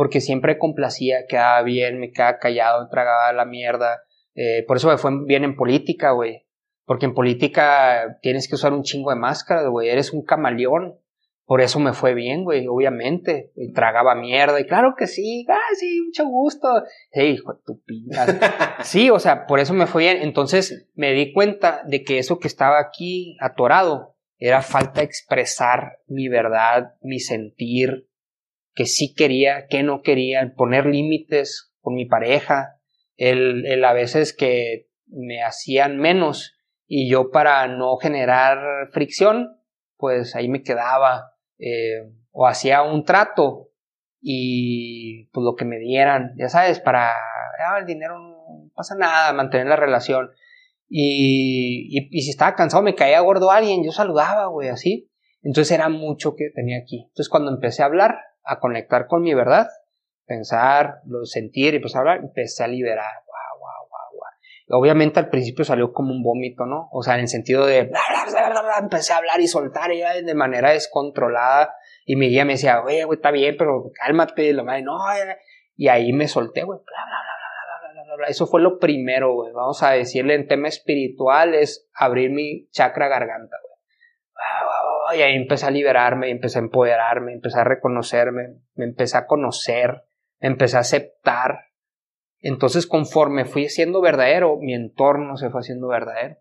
Porque siempre complacía, quedaba bien, me quedaba callado, tragaba la mierda. Eh, por eso me fue bien en política, güey. Porque en política tienes que usar un chingo de máscaras, güey. Eres un camaleón. Por eso me fue bien, güey, obviamente. Y tragaba mierda. Y claro que sí, ah, sí, mucho gusto. Sí, hijo de tu pinta. sí, o sea, por eso me fue bien. Entonces me di cuenta de que eso que estaba aquí atorado era falta de expresar mi verdad, mi sentir, que sí quería, que no quería, poner límites con mi pareja, el, el a veces que me hacían menos y yo para no generar fricción, pues ahí me quedaba eh, o hacía un trato y pues lo que me dieran, ya sabes, para ah, el dinero no pasa nada, mantener la relación. Y, y, si estaba cansado, me caía gordo alguien, yo saludaba, güey, así. Entonces era mucho que tenía aquí. Entonces cuando empecé a hablar, a conectar con mi verdad, pensar, lo sentir y pues hablar, empecé a liberar. Obviamente al principio salió como un vómito, ¿no? O sea, en el sentido de empecé a hablar y soltar ella de manera descontrolada y mi guía me decía, oye, güey, está bien, pero cálmate, lo madre, no, y ahí me solté, güey, bla, bla, bla, bla, bla, Eso fue lo primero, güey, vamos a decirle en tema espiritual es abrir mi chakra garganta, güey. Y ahí empecé a liberarme, empecé a empoderarme, empecé a reconocerme, me empecé a conocer, me empecé a aceptar, entonces, conforme fui siendo verdadero, mi entorno se fue haciendo verdadero.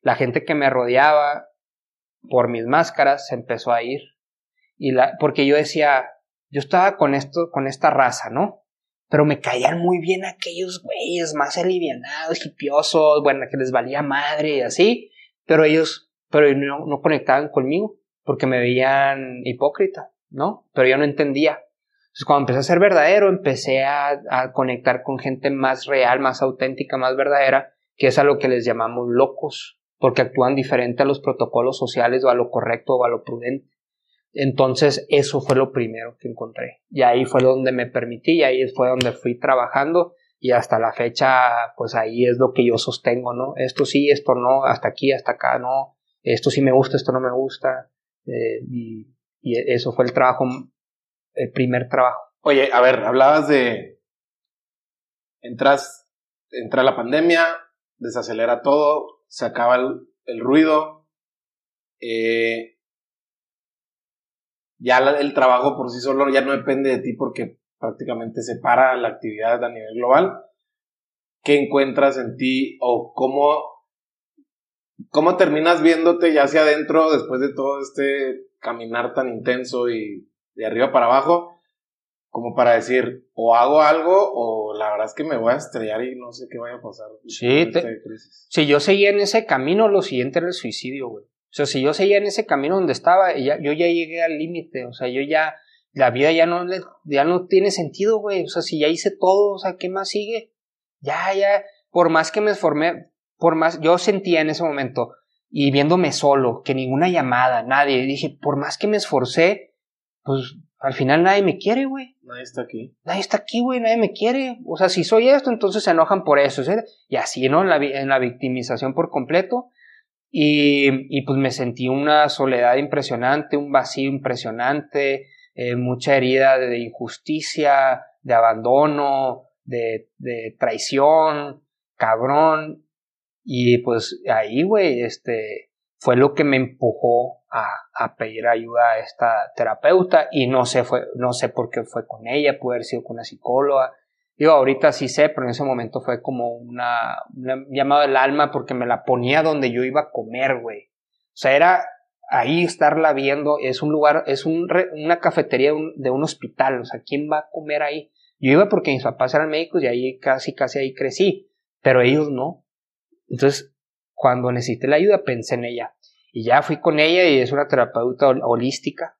La gente que me rodeaba por mis máscaras se empezó a ir. Y la, porque yo decía, yo estaba con esto, con esta raza, ¿no? Pero me caían muy bien aquellos güeyes más alivianados, hipiosos, bueno, que les valía madre y así. Pero ellos, pero no, no conectaban conmigo porque me veían hipócrita, ¿no? Pero yo no entendía. Entonces, cuando empecé a ser verdadero, empecé a, conectar con gente más real, más auténtica, más verdadera, que es a lo que les llamamos locos, porque actúan diferente a los protocolos sociales o a lo correcto o a lo prudente. Entonces, eso fue lo primero que encontré. Y ahí fue donde me permití, y ahí fue donde fui trabajando, y hasta la fecha, pues ahí es lo que yo sostengo, ¿no? Esto sí, esto no, hasta aquí, hasta acá, no, esto sí me gusta, esto no me gusta, eh, y, eso fue el trabajo el primer trabajo. Oye, a ver, hablabas de. Entras, entra la pandemia, desacelera todo, se acaba el, ruido. Eh, ya el trabajo por sí solo ya no depende de ti porque prácticamente se para la actividad a nivel global. ¿Qué encuentras en ti o cómo, cómo terminas viéndote ya hacia adentro después de todo este caminar tan intenso y de arriba para abajo, como para decir, o hago algo, o la verdad es que me voy a estrellar y no sé qué vaya a pasar. Sí, si yo seguía en ese camino, lo siguiente era el suicidio, güey. O sea, si yo seguía en ese camino donde estaba, ya, yo ya llegué al límite, o sea, yo ya, la vida ya no, ya no tiene sentido, güey, o sea, si ya hice todo, o sea, ¿qué más sigue? Ya, ya, por más que me esformé, por más, yo sentía en ese momento, y viéndome solo, que ninguna llamada, nadie, dije, por más que me esforcé, pues al final nadie me quiere, güey. Nadie está aquí. Nadie está aquí, güey, nadie me quiere. O sea, si soy esto, entonces se enojan por eso. Y así, ¿no? En la, en la victimización por completo. Y, y, pues me sentí una soledad impresionante, un vacío impresionante, eh, mucha herida de injusticia, de abandono, de, de traición, cabrón. Y pues ahí, güey, este, fue lo que me empujó a, a, pedir ayuda a esta terapeuta y no sé, fue, no sé por qué fue con ella, puede haber sido con una psicóloga. Digo, ahorita sí sé, pero en ese momento fue como una, un llamado del alma porque me la ponía donde yo iba a comer, güey. O sea, era ahí estarla viendo, es un lugar, es un, una cafetería de un hospital, o sea, ¿quién va a comer ahí? Yo iba porque mis papás eran médicos y ahí casi, casi ahí crecí, pero ellos no. Entonces, cuando necesité la ayuda, pensé en ella. Y ya fui con ella y es una terapeuta holística.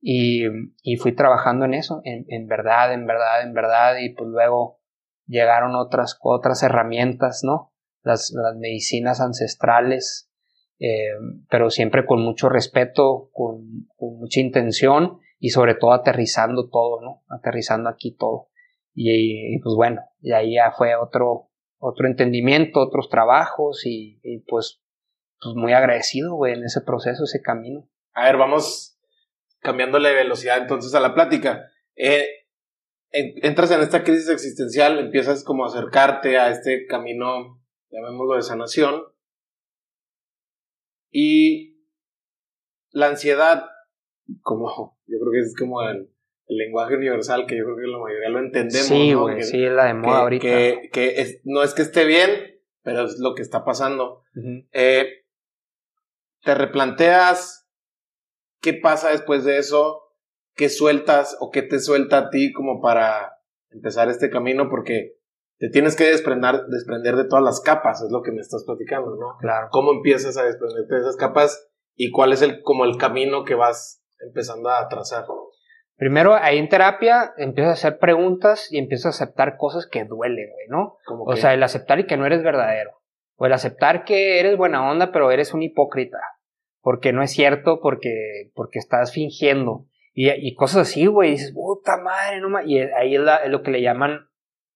Y, y fui trabajando en eso, en, en, verdad, en verdad, en verdad. Y pues luego llegaron otras, otras herramientas, ¿no? Las, las medicinas ancestrales, eh, pero siempre con mucho respeto, con, con, mucha intención y sobre todo aterrizando todo, ¿no? Aterrizando aquí todo. Y, y pues bueno, y ahí ya fue otro, otro entendimiento, otros trabajos y, pues, pues muy agradecido, güey, en ese proceso, ese camino. A ver, vamos cambiándole velocidad entonces a la plática. Eh, entras en esta crisis existencial, empiezas como a acercarte a este camino, llamémoslo de sanación, y la ansiedad, como yo creo que es como el, el lenguaje universal que yo creo que la mayoría lo entendemos. Sí, güey, sí, es la de moda ahorita. Que, que no es que esté bien, pero es lo que está pasando. eh, te replanteas qué pasa después de eso, qué sueltas o qué te suelta a ti como para empezar este camino, porque te tienes que desprender, desprender de todas las capas, es lo que me estás platicando, ¿no? Claro. ¿Cómo empiezas a desprenderte de esas capas y cuál es el, como el camino que vas empezando a trazar? Primero, ahí en terapia empiezas a hacer preguntas y empiezas a aceptar cosas que duelen, güey, ¿no? O sea, el aceptar y que no eres verdadero. O el aceptar que eres buena onda, pero eres un hipócrita. Porque no es cierto, porque, porque estás fingiendo. Y, y cosas así, güey. Dices, puta madre, no Y ahí es, lo que le llaman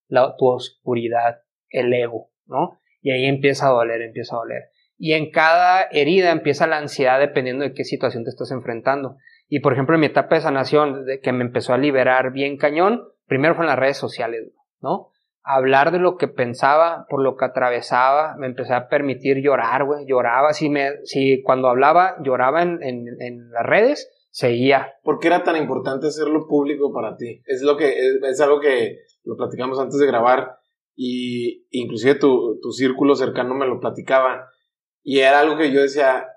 la, tu oscuridad, el ego, ¿no? Y ahí empieza a doler, empieza a doler. Y en cada herida empieza la ansiedad dependiendo de qué situación te estás enfrentando. Y por ejemplo, en mi etapa de sanación, de que me empezó a liberar bien cañón, primero fue en las redes sociales, ¿no? Hablar de lo que pensaba, por lo que atravesaba, me empecé a permitir llorar, güey. Lloraba, si, me, si cuando hablaba, lloraba en, en, en, las redes, seguía. ¿Por qué era tan importante hacerlo público para ti? Es, lo que, es, es algo que lo platicamos antes de grabar y inclusive tu, tu círculo cercano me lo platicaba. Y era algo que yo decía,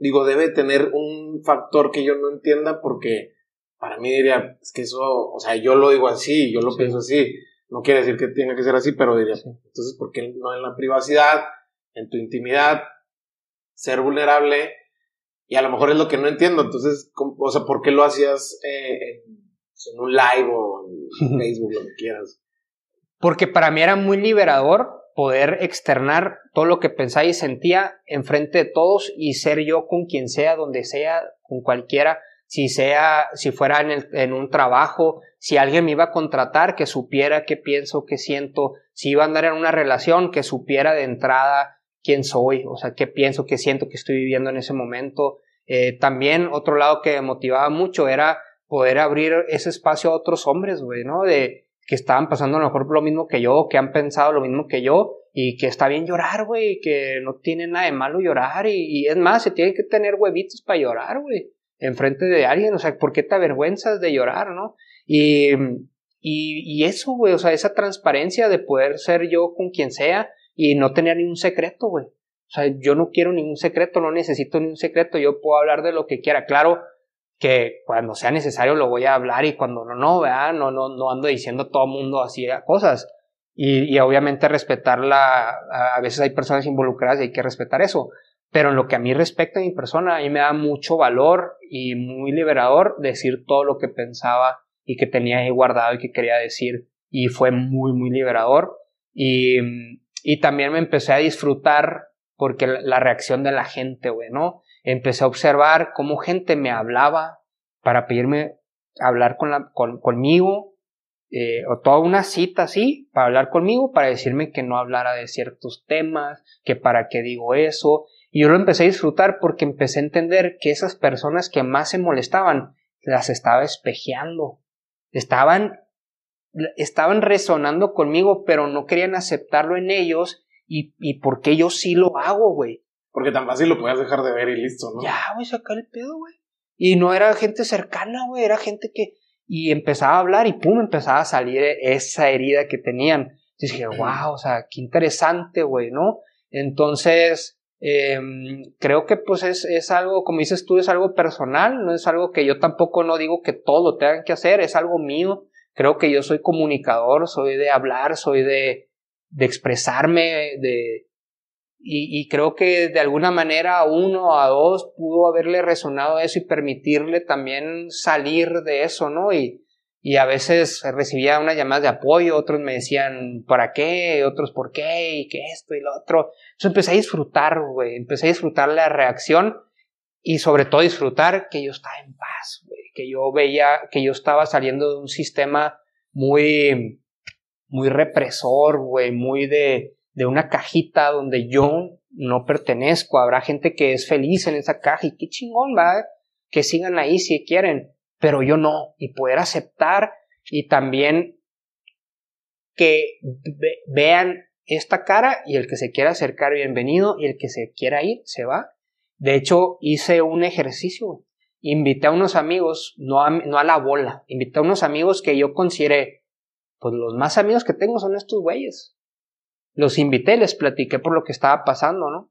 digo, debe tener un factor que yo no entienda porque para mí diría, es que eso, o sea, yo lo digo así, yo lo pienso así, no quiere decir que tenga que ser así, pero diría, entonces, ¿por qué no en la privacidad, en tu intimidad, ser vulnerable? Y a lo mejor es lo que no entiendo, entonces, o sea, ¿por qué lo hacías eh, en un live o en Facebook, lo que quieras? Porque para mí era muy liberador poder externar todo lo que pensaba y sentía enfrente de todos y ser yo con quien sea, donde sea, con cualquiera, si sea, si fuera en, en un trabajo, si alguien me iba a contratar, que supiera qué pienso, qué siento, si iba a andar en una relación, que supiera de entrada quién soy, o sea, qué pienso, qué siento, qué estoy viviendo en ese momento. Eh, también otro lado que me motivaba mucho era poder abrir ese espacio a otros hombres, güey, ¿no? De, que estaban pasando a lo mejor lo mismo que yo, que han pensado lo mismo que yo, y que está bien llorar, güey, que no tiene nada de malo llorar, y, es más, se tiene que tener huevitos para llorar, güey, enfrente de alguien, o sea, ¿por qué te avergüenzas de llorar, no? Y, y, y eso, güey, o sea, esa transparencia de poder ser yo con quien sea y no tener ningún secreto, güey. O sea, yo no quiero ningún secreto, no necesito ningún secreto, yo puedo hablar de lo que quiera. Claro, que cuando sea necesario lo voy a hablar y cuando no, no, ¿verdad? No, no, no ando diciendo a todo mundo así cosas. Y, y obviamente respetar la, a veces hay personas involucradas y hay que respetar eso. Pero en lo que a mí respecta a mi persona, a mí me da mucho valor y muy liberador decir todo lo que pensaba y que tenía ahí guardado y que quería decir. Y fue muy, muy liberador. Y, y también me empecé a disfrutar porque la reacción de la gente, güey, ¿no? Empecé a observar cómo gente me hablaba para pedirme hablar con conmigo, eh, o toda una cita así, para hablar conmigo, para decirme que no hablara de ciertos temas, que para qué digo eso, y yo lo empecé a disfrutar porque empecé a entender que esas personas que más se molestaban las estaba espejeando. Estaban, estaban resonando conmigo, pero no querían aceptarlo en ellos y, y porque yo sí lo hago, güey. Porque tan fácil lo puedes dejar de ver y listo, ¿no? Ya, güey, sacar el pedo, güey. Y no era gente cercana, güey, era gente que... Y empezaba a hablar y pum, empezaba a salir esa herida que tenían. Y dije, wow, o sea, qué interesante, güey, ¿no? Entonces, Em, creo que pues es, es, algo, como dices tú, es algo personal, no es algo que yo tampoco no digo que todo lo tengan que hacer, es algo mío. Creo que yo soy comunicador, soy de hablar, soy de, de expresarme, de, y, creo que de alguna manera a uno o a dos pudo haberle resonado eso y permitirle también salir de eso, ¿no? Y, y a veces recibía unas llamadas de apoyo, otros me decían, ¿para qué? Otros, ¿por qué? Y que esto y lo otro. Entonces empecé a disfrutar, güey, empecé a disfrutar la reacción y sobre todo disfrutar que yo estaba en paz, güey, que yo veía que yo estaba saliendo de un sistema muy, muy represor, güey, muy de, de una cajita donde yo no pertenezco. Habrá gente que es feliz en esa caja y qué chingón, va, que sigan ahí si quieren pero yo no, y poder aceptar y también que vean esta cara y el que se quiera acercar, bienvenido, y el que se quiera ir, se va. De hecho, hice un ejercicio. Invité a unos amigos, no a, no a la bola, invité a unos amigos que yo consideré, pues los más amigos que tengo son estos güeyes. Los invité, les platiqué por lo que estaba pasando, ¿no?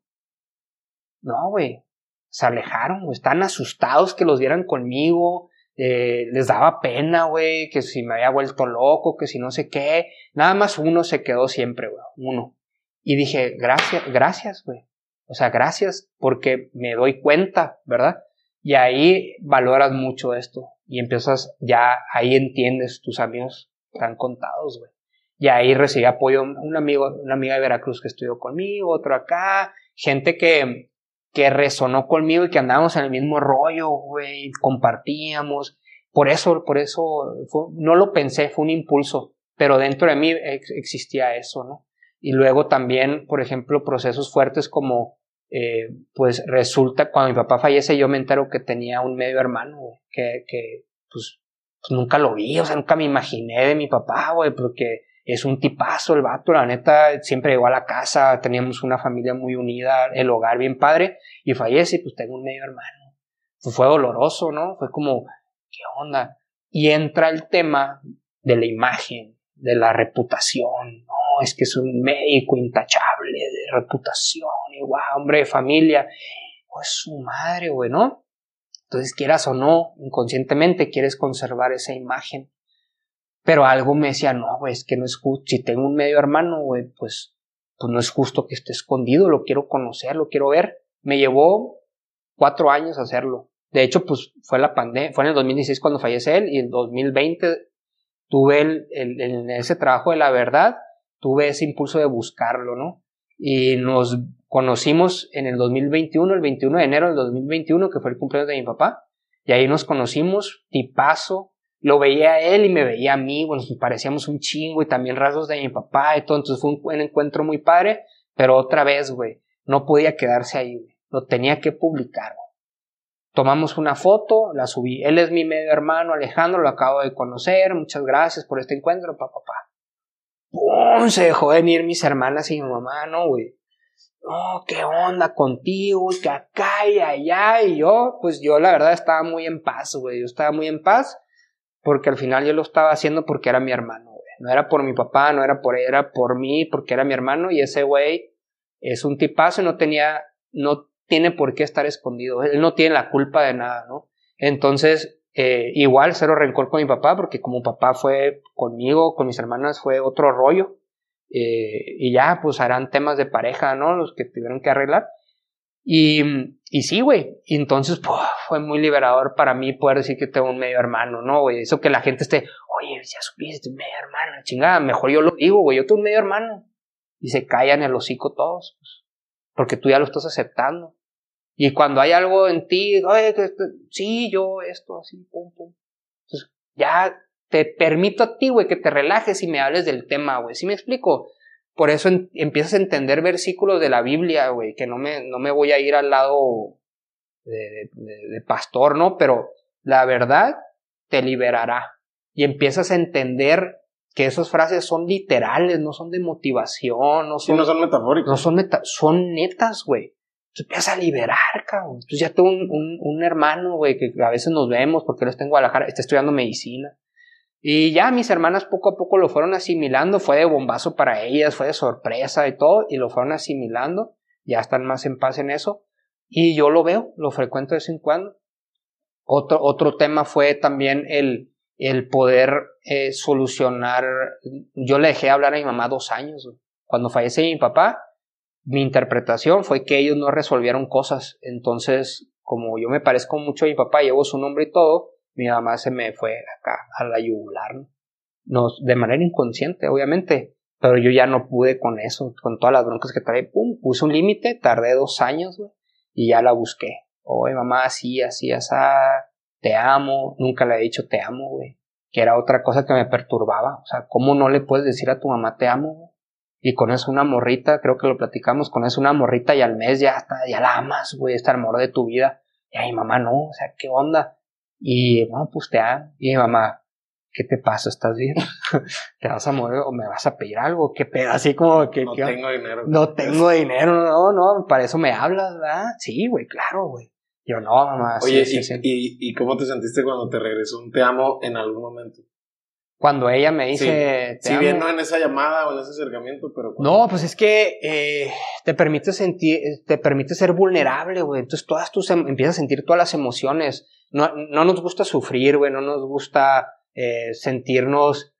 No, güey. Se alejaron, güey. Están asustados que los vieran conmigo. Eh, les daba pena, güey, que si me había vuelto loco, que si no sé qué. Nada más uno se quedó siempre, güey, uno. Y dije, gracias, gracias, güey. O sea, gracias porque me doy cuenta, ¿verdad? Y ahí valoras mucho esto y empiezas, ya ahí entiendes, tus amigos están contados, güey. Y ahí recibí apoyo un amigo, una amiga de Veracruz que estudió conmigo, otro acá, gente que, que resonó conmigo y que andábamos en el mismo rollo, güey, compartíamos. Por eso, por eso, no lo pensé, fue un impulso, pero dentro de mí existía eso, ¿no? Y luego también, por ejemplo, procesos fuertes como, eh, pues resulta, cuando mi papá fallece, yo me entero que tenía un medio hermano, que, que pues, pues, nunca lo vi, o sea, nunca me imaginé de mi papá, güey, porque es un tipazo el vato, la neta, siempre llegó a la casa, teníamos una familia muy unida, el hogar bien padre, y fallece, y pues tengo un medio hermano. fue doloroso, ¿no? Fue como, ¿qué onda? Y entra el tema de la imagen, de la reputación, no, es que es un médico intachable de reputación, y guau, hombre de familia, pues su madre, güey, ¿no? Entonces, quieras o no, inconscientemente quieres conservar esa imagen. Pero algo me decía, no, güey, es que no es justo. Si tengo un medio hermano, güey, pues, pues no es justo que esté escondido, lo quiero conocer, lo quiero ver. Me llevó cuatro años hacerlo. De hecho, pues fue la pandemia, fue en el 2016 cuando fallece él y en 2020 tuve el, el, ese trabajo de la verdad, tuve ese impulso de buscarlo, ¿no? Y nos conocimos en el 2021, el 21 de enero del 2021, que fue el cumpleaños de mi papá, y ahí nos conocimos, tipazo, lo veía a él y me veía a mí, bueno, nos parecíamos un chingo y también rasgos de mi papá y todo, entonces fue un, encuentro muy padre, pero otra vez, güey, no podía quedarse ahí, güey, lo tenía que publicar, güey. Tomamos una foto, la subí, él es mi medio hermano Alejandro, lo acabo de conocer, muchas gracias por este encuentro, papá. ¡Pum! Se dejó venir mis hermanas y mi mamá, ¿no, güey? No, ¿qué onda contigo? Que acá y allá. Y yo, pues yo la verdad estaba muy en paz, güey. Yo estaba muy en paz porque al final yo lo estaba haciendo porque era mi hermano. No era por mi papá, no era por él, era por mí, porque era mi hermano y ese güey es un tipazo y no tenía, no tiene por qué estar escondido. Él no tiene la culpa de nada, ¿no? Entonces, eh, igual cero rencor con mi papá, porque como papá fue conmigo, con mis hermanas, fue otro rollo. Eh, y ya, pues harán temas de pareja, ¿no? Los que tuvieron que arreglar. Y, sí, güey. Entonces fue muy liberador para mí poder decir que tengo un medio hermano, ¿no, güey? Eso que la gente esté, oye, ya supiste, medio hermano, chingada, mejor yo lo digo, güey, yo tengo un medio hermano. Y se callan el hocico todos, pues, porque tú ya lo estás aceptando. Y cuando hay algo en ti, oye, sí, yo esto, así, pum, pum. Entonces, ya te permito a ti, güey, que te relajes y me hables del tema, güey. ¿Sí me explico? Por eso empiezas a entender versículos de la Biblia, güey, que no me, no me voy a ir al lado de, de, pastor, ¿no? Pero la verdad te liberará. Y empiezas a entender que esas frases son literales, no son de motivación, no son, no son metafóricas. No son, meta, son netas, güey. Empiezas a liberar, cabrón. Entonces ya tengo un, un, un hermano, güey, que a veces nos vemos porque él está en Guadalajara, está estudiando medicina. Y ya mis hermanas poco a poco lo fueron asimilando, fue de bombazo para ellas, fue de sorpresa y todo, y lo fueron asimilando, ya están más en paz en eso, y yo lo veo, lo frecuento de vez en cuando. Otro, otro tema fue también el, el poder eh, solucionar, yo le dejé hablar a mi mamá dos años, cuando fallece mi papá, mi interpretación fue que ellos no resolvieron cosas, entonces como yo me parezco mucho a mi papá, llevo su nombre y todo, mi mamá se me fue acá a la yugular, ¿no? de manera inconsciente, obviamente, pero yo ya no pude con eso, con todas las broncas que trae, pum, puse un límite, tardé dos años, güey, y ya la busqué. Oye, mamá, así, así, así, te amo, nunca le he dicho te amo, güey, que era otra cosa que me perturbaba, o sea, ¿cómo no le puedes decir a tu mamá te amo? Y con eso una morrita, creo que lo platicamos, con eso una morrita y al mes ya, está, ya la amas, güey, está el amor de tu vida. Y ay, mamá, no, o sea, ¿qué onda? Y no, pues te amo. Y mi mamá, ¿qué te pasa? ¿Estás bien? ¿Te vas a morir o me vas a pedir algo? ¿Qué pedo? Así como que... No tengo dinero. No tengo dinero, no, no, para eso me hablas, ¿verdad? Sí, güey, claro, güey. Yo no, mamá. Oye, y, y, ¿y cómo te sentiste cuando te regresó un te amo en algún momento? Cuando ella me dice. Sí, bien, no en esa llamada o en ese acercamiento, pero. No, pues es que eh, te permite sentir, te permite ser vulnerable, güey. Entonces todas tus em, empiezas a sentir todas las emociones no, no nos gusta sufrir, güey, no nos gusta eh, sentirnos,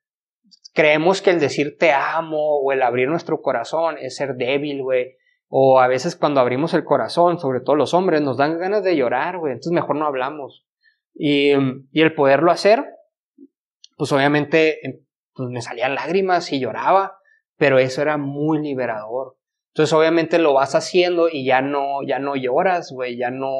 creemos que el decir te amo o el abrir nuestro corazón es ser débil, güey. O a veces cuando abrimos el corazón, sobre todo los hombres, nos dan ganas de llorar, güey. Entonces mejor no hablamos. Y, y el poderlo hacer, pues obviamente em, pues me salían lágrimas y lloraba, pero eso era muy liberador. Entonces obviamente lo vas haciendo y ya no, ya no lloras, güey, ya no,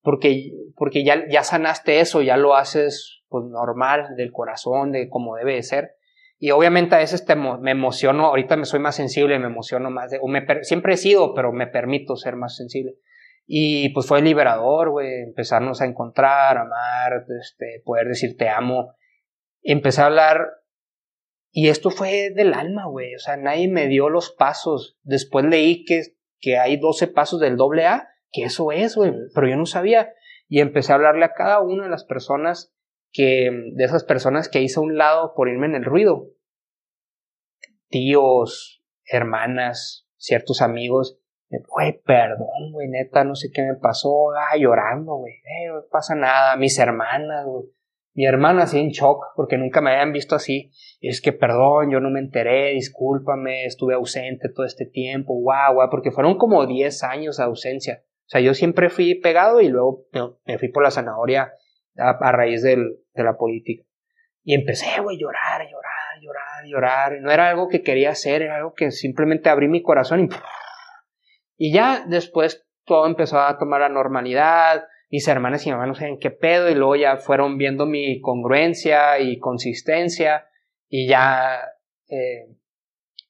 porque, porque ya, ya sanaste eso, ya lo haces pues, normal, del corazón, de como debe de ser. Y obviamente a veces te, me emociono, ahorita me soy más sensible, me emociono más, o me, siempre he sido, pero me permito ser más sensible. Y pues fue liberador, güey, empezarnos a encontrar, amar, este, poder decir te amo. Empecé a hablar y esto fue del alma, güey, o sea, nadie me dio los pasos. Después leí que, que hay 12 pasos del doble A que eso es, güey, pero yo no sabía. Y empecé a hablarle a cada una de las personas que, de esas personas que hice a un lado por irme en el ruido. Tíos, hermanas, ciertos amigos. Güey, perdón, güey, neta, no sé qué me pasó. Ah, llorando, güey. Eh, no pasa nada. Mis hermanas, güey. Mi hermana así en shock porque nunca me habían visto así. es que perdón, yo no me enteré, discúlpame, estuve ausente todo este tiempo, guau, guau, porque fueron como 10 años de ausencia. O sea, yo siempre fui pegado y luego me fui por la zanahoria a, raíz de la política. Y empecé, güey, llorar, llorar, llorar, llorar. No era algo que quería hacer, era algo que simplemente abrí mi corazón y... Y ya después todo empezó a tomar la normalidad. Mis hermanas y mi mamá no saben qué pedo y luego ya fueron viendo mi congruencia y consistencia y ya eh,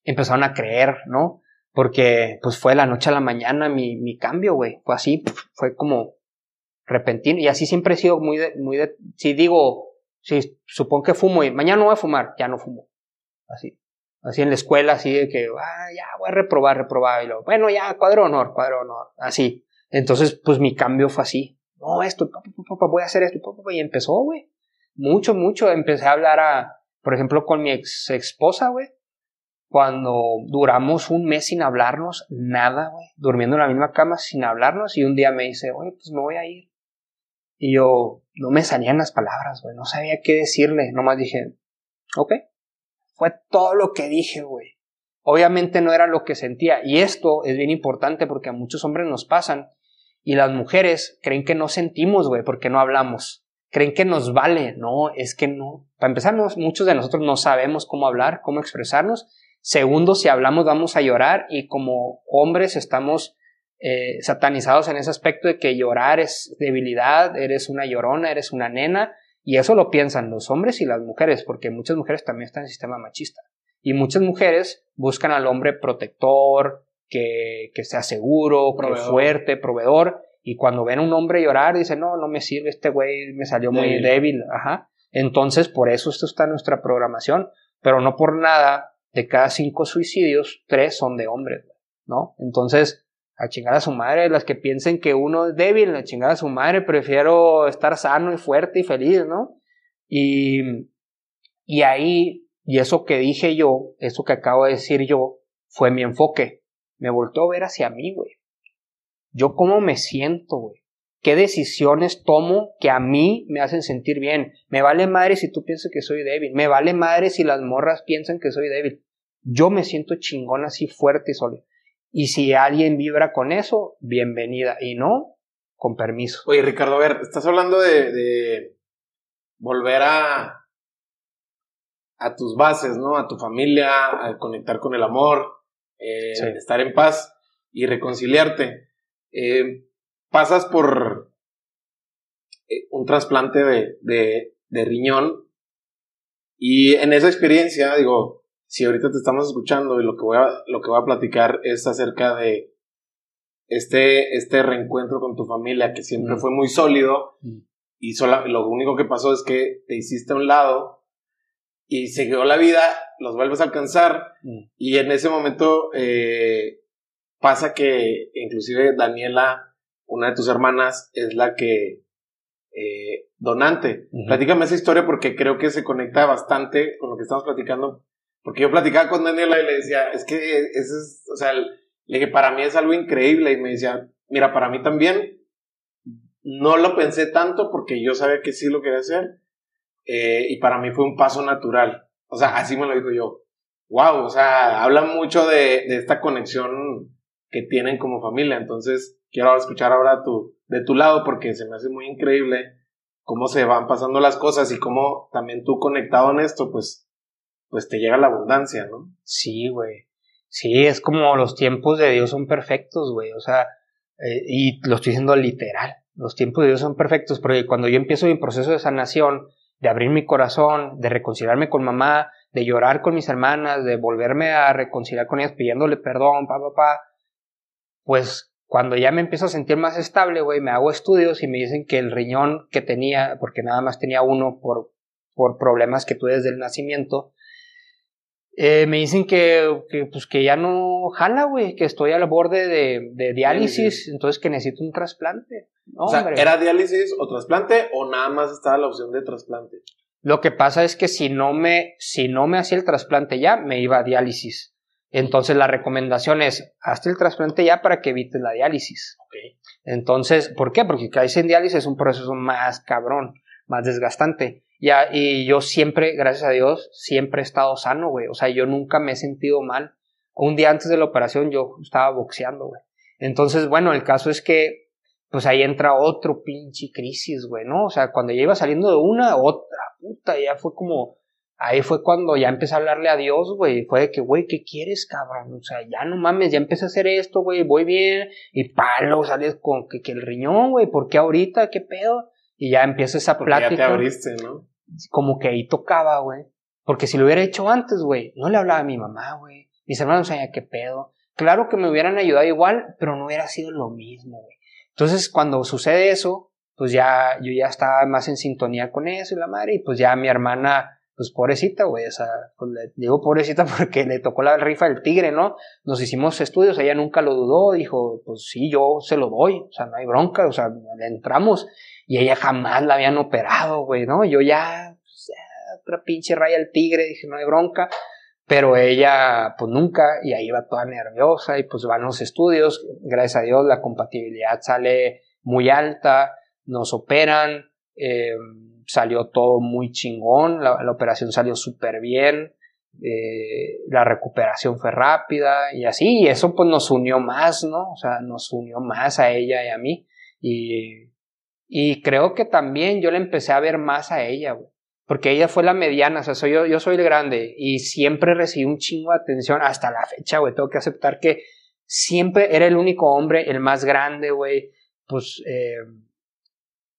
empezaron a creer, ¿no? Porque pues fue de la noche a la mañana mi, mi cambio, güey. Fue así, fue como repentino. Y así siempre he sido muy de, muy de, si digo, si supongo que fumo y mañana no voy a fumar, ya no fumo. Así. Así en la escuela, así de que, ah, ya voy a reprobar, reprobar. Y luego, bueno, ya, cuadro honor, cuadro honor. Así. Entonces, pues mi cambio fue así. No, esto, papá, voy a hacer esto, y empezó, güey. Mucho, mucho. Empecé a hablar a, por ejemplo, con mi ex esposa, güey cuando duramos un mes sin hablarnos, nada, güey, durmiendo en la misma cama sin hablarnos y un día me dice, oye, pues me voy a ir. Y yo no me salían las palabras, güey, no sabía qué decirle, nomás dije, ok. Fue todo lo que dije, güey. Obviamente no era lo que sentía. Y esto es bien importante porque a muchos hombres nos pasan Y las mujeres creen que no sentimos, güey, porque no hablamos. Creen que nos vale. No, es que no. Para empezar, muchos de nosotros no sabemos cómo hablar, cómo expresarnos. Segundo, si hablamos vamos a llorar y como hombres estamos eh, satanizados en ese aspecto de que llorar es debilidad, eres una llorona, eres una nena. Y eso lo piensan los hombres y las mujeres, porque muchas mujeres también están en el sistema machista. Y muchas mujeres buscan al hombre protector, que, que sea seguro, que fuerte, proveedor. Y cuando ven a un hombre llorar, dicen, no, no me sirve, este güey me salió muy débil. Ajá. Entonces, por eso esto está en nuestra programación. Pero no por nada, de cada cinco suicidios, tres son de hombres, ¿no? Entonces, a chingar a su madre, las que piensen que uno es débil, a chingar a su madre, prefiero estar sano y fuerte y feliz, ¿no? Y, y ahí, y eso que dije yo, eso que acabo de decir yo, fue mi enfoque. Me volvió a ver hacia mí, güey. Yo cómo me siento, güey. ¿Qué decisiones tomo que a mí me hacen sentir bien? Me vale madre si tú piensas que soy débil. Me vale madre si las morras piensan que soy débil. Yo me siento chingón así fuerte y sólido. Y si alguien vibra con eso, bienvenida. Y no, con permiso. Oye, Ricardo, a ver, estás hablando de, volver a, a tus bases, ¿no? A tu familia, a conectar con el amor, eh, estar en paz y reconciliarte. Eh, pasas por eh, un trasplante de, de, de riñón y en esa experiencia, digo, si ahorita te estamos escuchando y lo que voy a, lo que voy a platicar es acerca de este, este reencuentro con tu familia que siempre mm. fue muy sólido mm. y lo único que pasó es que te hiciste a un lado y siguió la vida, los vuelves a alcanzar mm. y en ese momento eh, pasa que inclusive Daniela, una de tus hermanas, es la que eh, donante. Platícame esa historia porque creo que se conecta bastante con lo que estamos platicando porque yo platicaba con Daniela y le decía, es que eso es, o sea, le dije, para mí es algo increíble. Y me decía, mira, para mí también, no lo pensé tanto porque yo sabía que sí lo quería hacer. Eh, y para mí fue un paso natural. O sea, así me lo dijo yo. Wow, o sea, habla mucho de, de esta conexión que tienen como familia. Entonces, quiero escuchar ahora tu, de tu lado porque se me hace muy increíble cómo se van pasando las cosas y cómo también tú conectado en esto, pues pues te llega la abundancia, ¿no? Sí, güey. Sí, es como los tiempos de Dios son perfectos, güey. O sea, eh, y lo estoy diciendo literal. Los tiempos de Dios son perfectos, porque cuando yo empiezo mi proceso de sanación, de abrir mi corazón, de reconciliarme con mamá, de llorar con mis hermanas, de volverme a reconciliar con ellas pidiéndole perdón, papá, papá, pues cuando ya me empiezo a sentir más estable, güey, me hago estudios y me dicen que el riñón que tenía, porque nada más tenía uno por, por problemas que tuve desde el nacimiento, eh, me dicen que, que, pues, que ya no jala, güey, que estoy al borde de, de diálisis, entonces que necesito un trasplante. o sea, ¿era diálisis o trasplante o nada más estaba la opción de trasplante? Lo que pasa es que si no me, si no me hacía el trasplante ya, me iba a diálisis. Entonces la recomendación es, hazte el trasplante ya para que evites la diálisis. Okay. Entonces, ¿por qué? Porque caerse en diálisis es un proceso más cabrón, más desgastante. Ya, y yo siempre, gracias a Dios, siempre he estado sano, güey. O sea, yo nunca me he sentido mal. Un día antes de la operación yo estaba boxeando, güey. Entonces, bueno, el caso es que, pues ahí entra otro pinche crisis, güey, ¿no? O sea, cuando ya iba saliendo de una, otra, puta, ya fue como, ahí fue cuando ya empecé a hablarle a Dios, güey. Fue de que, güey, ¿qué quieres, cabrón? O sea, ya no mames, ya empecé a hacer esto, güey, voy bien. Y palo, sales con que, que el riñón, güey, ¿por qué ahorita? ¿Qué pedo? Y ya empieza esa plática. Ya te abriste, ¿no? Como que ahí tocaba, güey. Porque si lo hubiera hecho antes, güey, no le hablaba a mi mamá, güey. Mis hermanos sabían qué pedo. Claro que me hubieran ayudado igual, pero no hubiera sido lo mismo, güey. Entonces, cuando sucede eso, pues ya yo ya estaba más en sintonía con eso y la madre, y pues ya mi hermana, pues pobrecita, güey, o sea, pues le digo pobrecita porque le tocó la rifa del tigre, ¿no? Nos hicimos estudios, ella nunca lo dudó, dijo, pues sí, yo se lo doy, o sea, no hay bronca, o sea, le entramos y ella jamás la habían operado, güey, ¿no? Yo ya, pues, otra pinche raya al tigre, dije, no hay bronca. Pero ella, pues nunca, y ahí va toda nerviosa, y pues van los estudios. Gracias a Dios, la compatibilidad sale muy alta, nos operan, eh, salió todo muy chingón, la, operación salió súper bien, eh, la recuperación fue rápida, y así, y eso pues nos unió más, ¿no? O sea, nos unió más a ella y a mí. Y, y creo que también yo le empecé a ver más a ella, güey. Porque ella fue la mediana, o sea, soy yo, yo soy el grande y siempre recibí un chingo de atención hasta la fecha, güey. Tengo que aceptar que siempre era el único hombre, el más grande, güey. Pues, eh,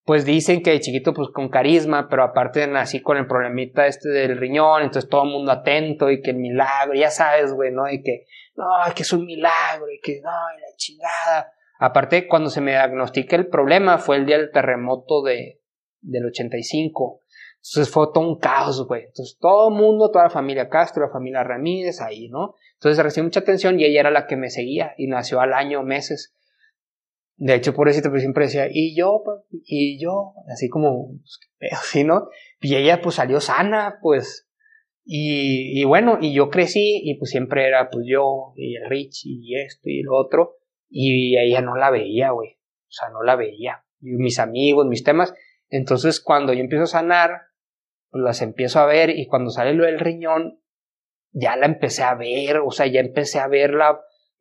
pues dicen que de chiquito, pues con carisma, pero aparte nací con el problemita este del riñón, entonces todo el mundo atento y que el milagro, ya sabes, güey, ¿no? Y que, no, que es un milagro y que, no, y la chingada. Aparte, cuando se me diagnostica el problema fue el día del terremoto de, del 85. Entonces fue todo un caos, güey. Entonces todo el mundo, toda la familia Castro, la familia Ramírez, ahí, ¿no? Entonces recibí mucha atención y ella era la que me seguía y nació al año, meses. De hecho, eso pues, siempre decía, y yo, y yo, así como, así, ¿no? Y ella pues salió sana, pues, y, bueno, y yo crecí y pues siempre era pues yo y el Rich y esto y lo otro, y ella no la veía, güey, o sea, no la veía, y mis amigos, mis temas, entonces cuando yo empiezo a sanar, pues las empiezo a ver y cuando sale lo del riñón, ya la empecé a ver, o sea, ya empecé a ver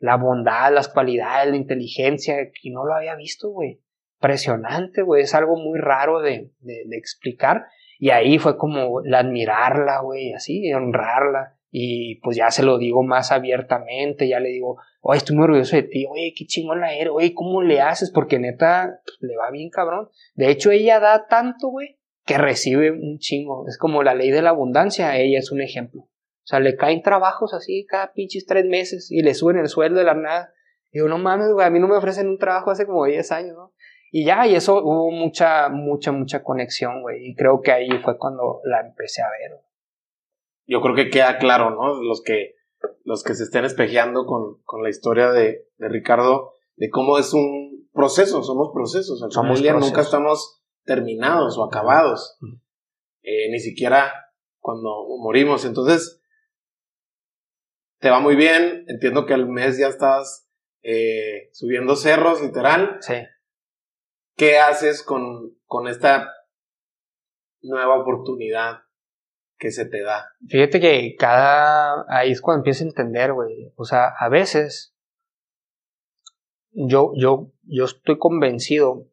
la, bondad, las cualidades, la inteligencia, y no lo había visto, güey. Impresionante, güey, es algo muy raro de, de, de, explicar. Y ahí fue como la admirarla, güey, así, honrarla. Y pues ya se lo digo más abiertamente, ya le digo, oye, estoy muy orgulloso de ti, oye, qué chingona eres, oye, ¿cómo le haces? Porque neta, pues, le va bien cabrón. De hecho, ella da tanto, güey, que recibe un chingo. Es como la ley de la abundancia, ella es un ejemplo. O sea, le caen trabajos así cada pinches tres meses y le suben el sueldo de la nada. Y yo, no mames, güey, a mí no me ofrecen un trabajo hace como 10 años, ¿no? Y ya, y eso hubo mucha, mucha, mucha conexión, güey. Y creo que ahí fue cuando la empecé a ver. Yo creo que queda claro, ¿no? Los que, los que se estén espejeando con, con la historia de, de, Ricardo, de cómo es un proceso, somos procesos. Al somos día nunca estamos terminados o acabados. Eh, ni siquiera cuando morimos. Entonces, te va muy bien, entiendo que al mes ya estás eh, subiendo cerros, literal. Sí. ¿Qué haces con, con esta nueva oportunidad que se te da? Fíjate que cada... Ahí es cuando empiezo a entender, güey. O sea, a veces yo, yo, yo estoy convencido,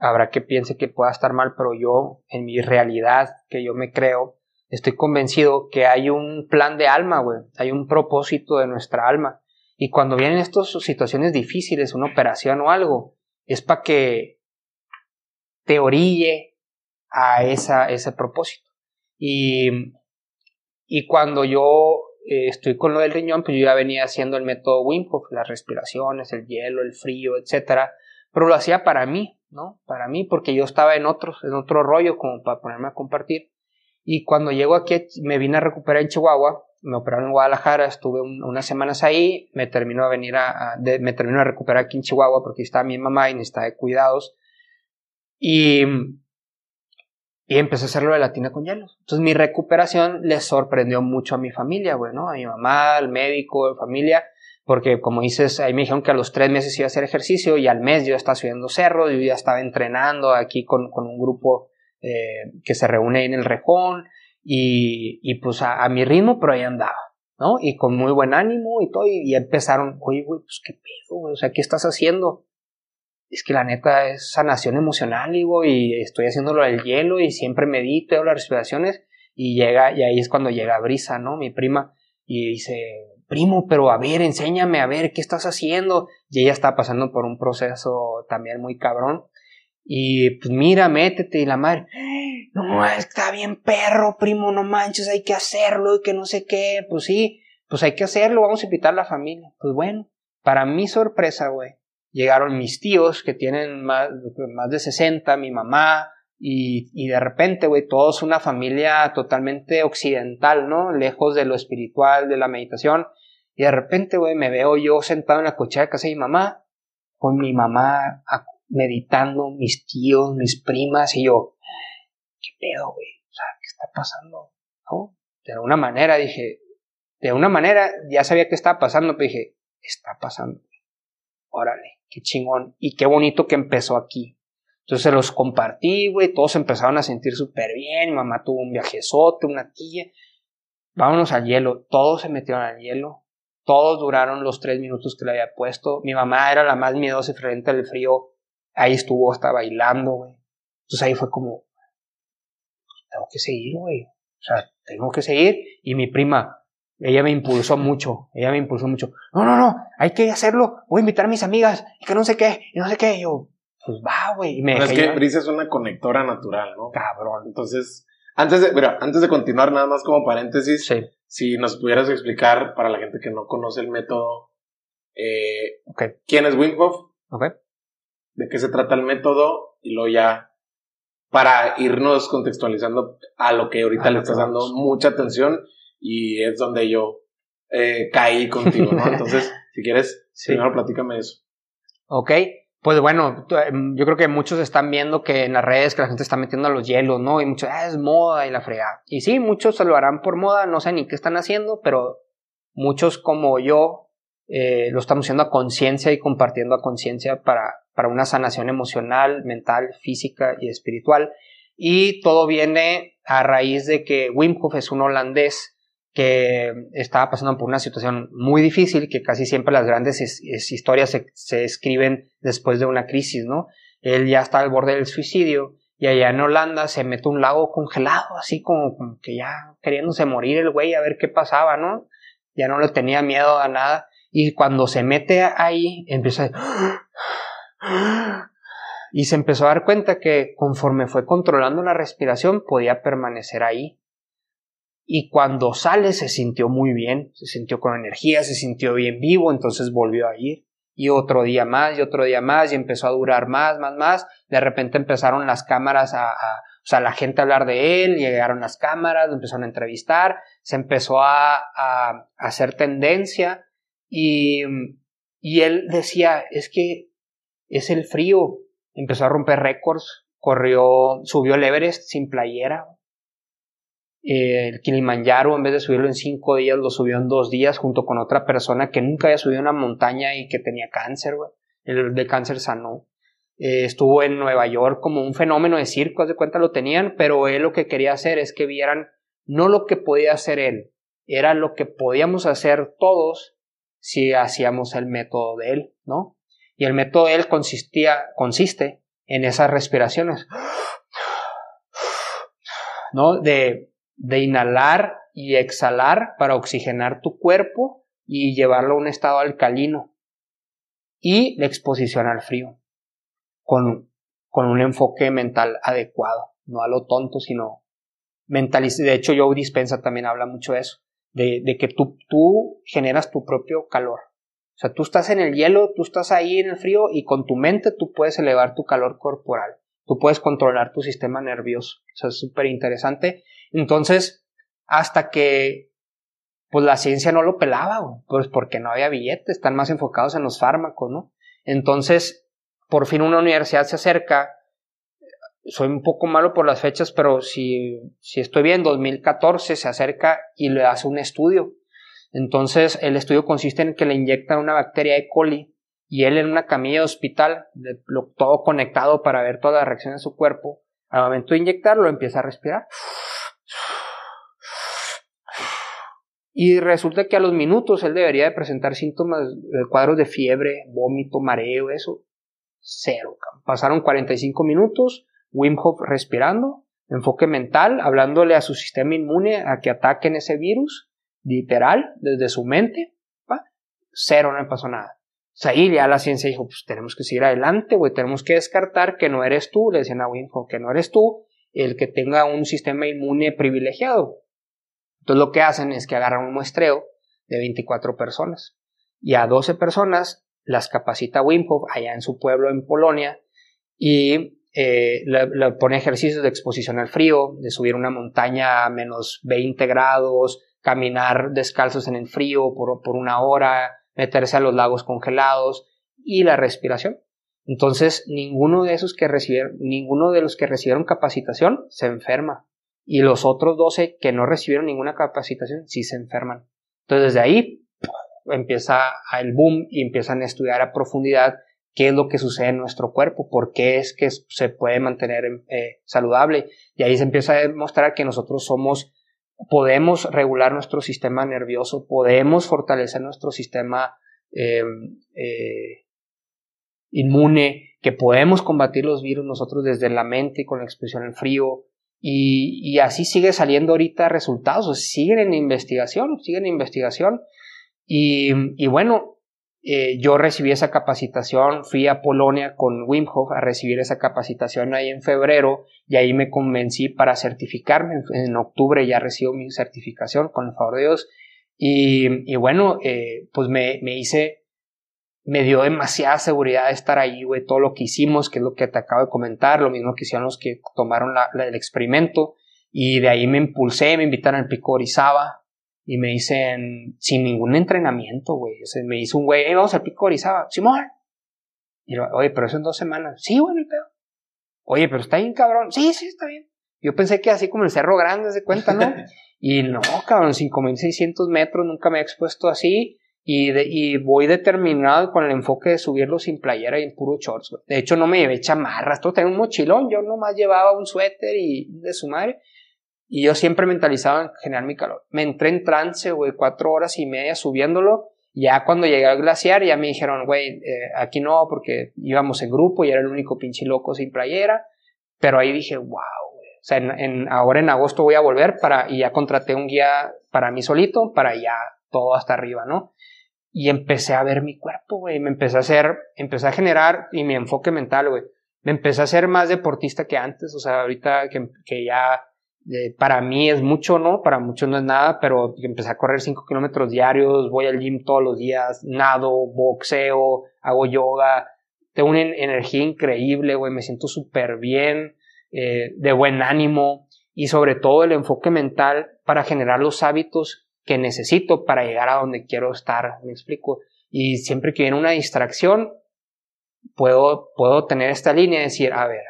habrá que piense que pueda estar mal, pero yo, en mi realidad, que yo me creo, estoy convencido que hay un plan de alma, güey, hay un propósito de nuestra alma. Y cuando vienen estas situaciones difíciles, una operación o algo, es para que te orille a esa, ese propósito. Y, y cuando yo eh, estoy con lo del riñón, pues yo ya venía haciendo el método Wim Hof, las respiraciones, el hielo, el frío, etcétera, pero lo hacía para mí, ¿no? Para mí, porque yo estaba en otros, en otro rollo, como para ponerme a compartir. Y cuando llego aquí, me vine a recuperar en Chihuahua, me operaron en Guadalajara, estuve unas semanas ahí, me terminó a venir a, me terminó a recuperar aquí en Chihuahua porque está mi mamá y necesitaba de cuidados. Y, y empecé a hacerlo de la tina con hielos. Entonces mi recuperación le sorprendió mucho a mi familia, bueno, a mi mamá, al médico, a familia, porque como dices, ahí me dijeron que a los tres meses iba a hacer ejercicio y al mes yo estaba subiendo cerros, yo ya estaba entrenando aquí con, con un grupo eh, que se reúne en el rejón y, y pues a, mi ritmo, pero ahí andaba, ¿no? Y con muy buen ánimo y todo, y, y empezaron, oye, güey, pues qué pedo, güey, o sea, ¿qué estás haciendo? Es que la neta es sanación emocional, digo, y estoy haciéndolo del hielo y siempre medito, hago las respiraciones y llega, y ahí es cuando llega Brisa, ¿no? Mi prima, y dice, primo, pero a ver, enséñame a ver qué estás haciendo. Y ella está pasando por un proceso también muy cabrón. Y pues mira, métete y la madre, no, está bien perro, primo, no manches, hay que hacerlo y que no sé qué, pues sí, pues hay que hacerlo, vamos a invitar a la familia. Pues bueno, para mi sorpresa, güey, llegaron mis tíos que tienen más, más de 60, mi mamá, y, y de repente, güey, todos una familia totalmente occidental, ¿no? Lejos de lo espiritual, de la meditación. Y de repente, güey, me veo yo sentado en la cochera de casa de mi mamá, con mi mamá meditando, mis tíos, mis primas, y yo, ¿qué pedo, güey? O sea, ¿qué está pasando? ¿No? De alguna manera dije, de alguna manera ya sabía qué estaba pasando, pero dije, está pasando. Órale, qué chingón. Y qué bonito que empezó aquí. Entonces se los compartí, güey, todos empezaron a sentir súper bien, mi mamá tuvo un viajezote, una tía. Vámonos al hielo, todos se metieron al hielo, todos duraron los tres minutos que le había puesto. Mi mamá era la más miedosa frente al frío Ahí estuvo hasta bailando, güey. Entonces ahí fue como, tengo que seguir, güey. O sea, tengo que seguir. Y mi prima, ella me impulsó mucho, ella me impulsó mucho. No, no, no, hay que hacerlo. Voy a invitar a mis amigas y que no sé qué, y no sé qué. Y yo, pues va, güey. Y me Pero es que. Brisa es una conectora natural, ¿no? Cabrón. Entonces, antes de, mira, antes de continuar, nada más como paréntesis, Sí, si nos pudieras explicar para la gente que no conoce el método, eh, quién es Wim Hof, ok. De qué se trata el método, y luego ya para irnos contextualizando a lo que ahorita A le estás dando vamos. mucha atención y es donde yo eh, caí contigo, ¿no? Entonces, si quieres, Sí. primero platícame eso. Ok, pues bueno, em, yo creo que muchos están viendo que en las redes que la gente está metiendo a los hielos, ¿no? Y muchos, ah, es moda y la fregada. Y sí, muchos se lo harán por moda, no sé ni qué están haciendo, pero muchos como yo eh, lo estamos haciendo a conciencia y compartiendo a conciencia para, para una sanación emocional, mental, física y espiritual. Y todo viene a raíz de que Wim Hof es un holandés que estaba pasando por una situación muy difícil, que casi siempre las grandes es- es historias se, escriben después de una crisis, ¿no? Él ya está al borde del suicidio y allá en Holanda se mete un lago congelado, así como, como que ya queriéndose morir el güey a ver qué pasaba, ¿no? Ya no le tenía miedo a nada y cuando se mete ahí empieza a... y se empezó a dar cuenta que conforme fue controlando la respiración podía permanecer ahí y cuando sale se sintió muy bien, se sintió con energía, se sintió bien vivo, entonces volvió a ir. Y otro día más, y otro día más, y empezó a durar más, más, más. De repente empezaron las cámaras a, a- o sea, la gente a hablar de él, llegaron las cámaras, lo empezaron a entrevistar, se empezó a, a- a hacer tendencia, y, y él decía, es que es el frío. Empezó a romper récords, corrió, subió el Everest sin playera, eh, el Kilimanjaro, en vez de subirlo en cinco días, lo subió en dos días junto con otra persona que nunca había subido una montaña y que tenía cáncer. El de cáncer sanó. Eh, estuvo en Nueva York como un fenómeno de circo, de cuenta lo tenían, pero él lo que quería hacer es que vieran no lo que podía hacer él, era lo que podíamos hacer todos si hacíamos el método de él, ¿no? Y el método de él consistía, consiste en esas respiraciones, ¿no? De, de inhalar y exhalar para oxigenar tu cuerpo y llevarlo a un estado alcalino. Y la exposición al frío, con, con un enfoque mental adecuado, no a lo tonto, sino mentaliz De hecho, Joe Dispensa también habla mucho de eso, de, de que tú, tú generas tu propio calor. O sea, tú estás en el hielo, tú estás ahí en el frío y con tu mente tú puedes elevar tu calor corporal. Tú puedes controlar tu sistema nervioso. Eso es súper interesante. Entonces, hasta que pues la ciencia no lo pelaba, pues porque no había billetes, están más enfocados en los fármacos, ¿no? Entonces, por fin una universidad se acerca, soy un poco malo por las fechas, pero si, si estoy bien, 2014 se acerca y le hace un estudio. Entonces, el estudio consiste en que le inyectan una bacteria E. coli y él en una camilla de hospital, de- todo conectado para ver toda la reacción de su cuerpo, al momento de inyectarlo empieza a respirar. Y resulta que a los minutos él debería de presentar síntomas, eh, cuadros de fiebre, vómito, mareo, eso. Cero. Pasaron 45 minutos, Wim Hof respirando, enfoque mental, hablándole a su sistema inmune a que ataquen ese virus, literal, desde su mente. ¿va? Cero, no le pasó nada. O sea, ahí ya la ciencia dijo, pues tenemos que seguir adelante, güey, tenemos que descartar que no eres tú, le decían a Wim Hof, que no eres tú el que tenga un sistema inmune privilegiado. Entonces lo que hacen es que agarran un muestreo de 24 personas y a 12 personas las capacita Wim Hof allá en su pueblo en Polonia y eh, le, le pone ejercicios de exposición al frío, de subir una montaña a menos 20 grados, caminar descalzos en el frío por, por una hora, meterse a los lagos congelados y la respiración. Entonces, ninguno de esos que recibieron, ninguno de los que recibieron capacitación se enferma. Y los otros 12 que no recibieron ninguna capacitación sí se enferman. Entonces, desde ahí empieza el boom y empiezan a estudiar a profundidad qué es lo que sucede en nuestro cuerpo, por qué es que se puede mantener eh, saludable. Y ahí se empieza a demostrar que nosotros somos, podemos regular nuestro sistema nervioso, podemos fortalecer nuestro sistema eh, eh, inmune que podemos combatir los virus nosotros desde la mente con la expresión al frío. Y, y, así sigue saliendo ahorita resultados, siguen en investigación, siguen en investigación. Y, y bueno, eh, yo recibí esa capacitación, fui a Polonia con Wim Hof a recibir esa capacitación ahí en febrero y ahí me convencí para certificarme. En, octubre ya recibo mi certificación con el favor de Dios. Y, bueno, eh, pues me, me, hice, me dio demasiada seguridad de estar ahí, güey, todo lo que hicimos, que es lo que te acabo de comentar, lo mismo que hicieron los que tomaron el experimento. Y de ahí me impulsé, me invitaron al Pico Orizaba, y me dicen, sin ningún entrenamiento, güey. me dice un güey, hey, vamos al pico Orizaba. Simón. Y yo, oye, pero eso en dos semanas. Sí, güey, el pedo. Oye, pero está bien, cabrón. Sí, sí, está bien. Yo pensé que así como el Cerro Grande, se cuenta, ¿no? y no, cabrón, 5600 metros, nunca me he expuesto así. Y, de, y voy determinado con el enfoque de subirlo sin playera y en puro shorts, güey. De hecho, no me llevé chamarras, todo tenía un mochilón. Yo nomás llevaba un suéter y de su madre. Y yo siempre mentalizaba en generar mi calor. Me entré en trance, güey, cuatro horas y media subiéndolo. Ya cuando llegué al glaciar, ya me dijeron, güey, eh, aquí no, porque íbamos en grupo y era el único pinche loco sin playera. Pero ahí dije, wow, güey. O sea, en, ahora en agosto voy a volver para, y ya contraté un guía para mí solito, para ya todo hasta arriba, ¿no? Y empecé a ver mi cuerpo, güey. Me empecé a hacer, empecé a generar, y mi enfoque mental, güey. Me empecé a ser más deportista que antes. O sea, ahorita que, que ya para mí es mucho, ¿no? Para muchos no es nada, pero empecé a correr 5 kilómetros diarios, voy al gym todos los días, nado, boxeo, hago yoga, tengo una energía increíble, güey, me siento súper bien, eh, de buen ánimo y sobre todo el enfoque mental para generar los hábitos que necesito para llegar a donde quiero estar, me explico. Y siempre que viene una distracción, puedo, puedo tener esta línea y decir, a ver,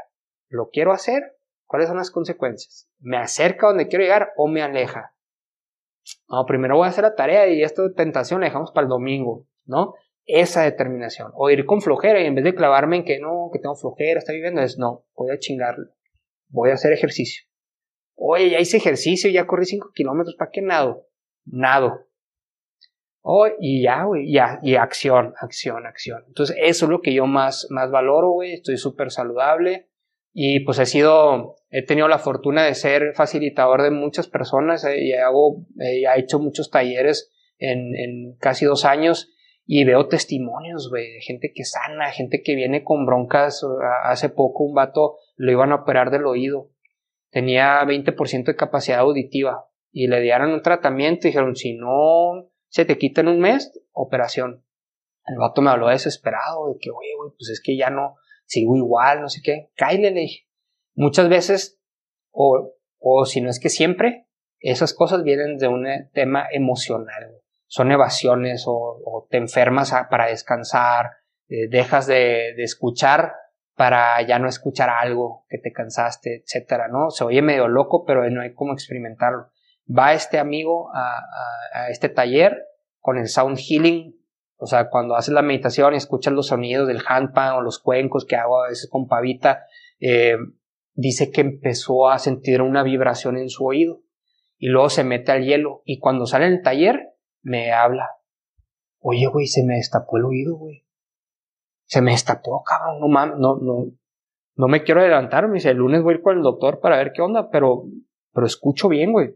¿lo quiero hacer? ¿Cuáles son las consecuencias? ¿Me acerca donde quiero llegar o me aleja? No, primero voy a hacer la tarea y esto de tentación la dejamos para el domingo, ¿no? Esa determinación. O ir con flojera y en vez de clavarme en que no, que tengo flojera, está viviendo, es no, voy a chingarlo. Voy a hacer ejercicio. Oye, ya hice ejercicio, ya corrí 5 kilómetros, ¿para qué nado? Nado. Oh, y ya, güey, ya, y acción, acción, acción. Entonces, eso es lo que yo más, más valoro, güey. Estoy súper saludable. Y pues he sido, he tenido la fortuna de ser facilitador de muchas personas eh, y hago, eh, he hecho muchos talleres en, en, casi dos años y veo testimonios, güey, de gente que sana, gente que viene con broncas. Hace poco un vato lo iban a operar del oído. Tenía 20% de capacidad auditiva y le dieron un tratamiento y dijeron, si no se te quita en un mes, operación. El vato me habló desesperado de que, oye, güey, pues es que ya no, sigo igual, no sé qué, cállale, le dije. Muchas veces, o, o si no es que siempre, esas cosas vienen de un tema emocional. Son evasiones o, te enfermas para descansar, eh, dejas de, de, escuchar para ya no escuchar algo que te cansaste, etcétera, ¿no? Se oye medio loco, pero no hay cómo experimentarlo. Va este amigo a, a este taller con el sound healing o sea, cuando haces la meditación y escuchas los sonidos del handpan o los cuencos que hago a veces con pavita, eh, dice que empezó a sentir una vibración en su oído y luego se mete al hielo y cuando sale en el taller me habla. Oye, güey, se me destapó el oído, güey. Se me destapó, cabrón, no mames, no, no, no me quiero adelantar, me dice, el lunes voy a ir con el doctor para ver qué onda, pero, pero escucho bien, güey.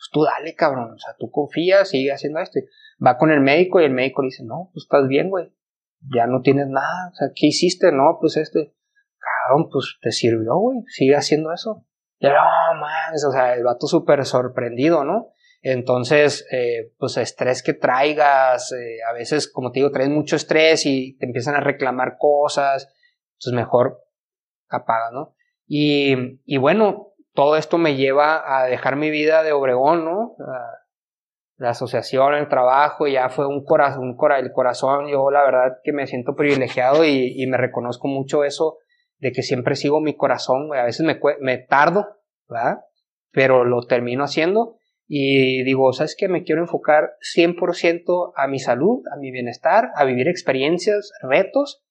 Pues tú dale, cabrón, o sea, tú confías, sigue haciendo esto va con el médico y el médico le dice, no, pues estás bien, güey, ya no tienes nada, o sea, ¿qué hiciste? No, pues este, cabrón, pues te sirvió, güey, sigue haciendo eso. Y no, man, o sea, el vato súper sorprendido, ¿no? Entonces, eh, pues estrés que traigas, eh, a veces, como te digo, traes mucho estrés y te empiezan a reclamar cosas, entonces mejor apaga, ¿no? Y, y bueno, todo esto me lleva a dejar mi vida de Obregón, ¿no? la asociación, el trabajo, ya fue un corazón, un cora el corazón, yo la verdad que me siento privilegiado y, me reconozco mucho eso de que siempre sigo mi corazón, a veces me, me tardo, ¿verdad? Pero lo termino haciendo y digo, ¿sabes qué? Me quiero enfocar 100% a mi salud, a mi bienestar, a vivir experiencias, retos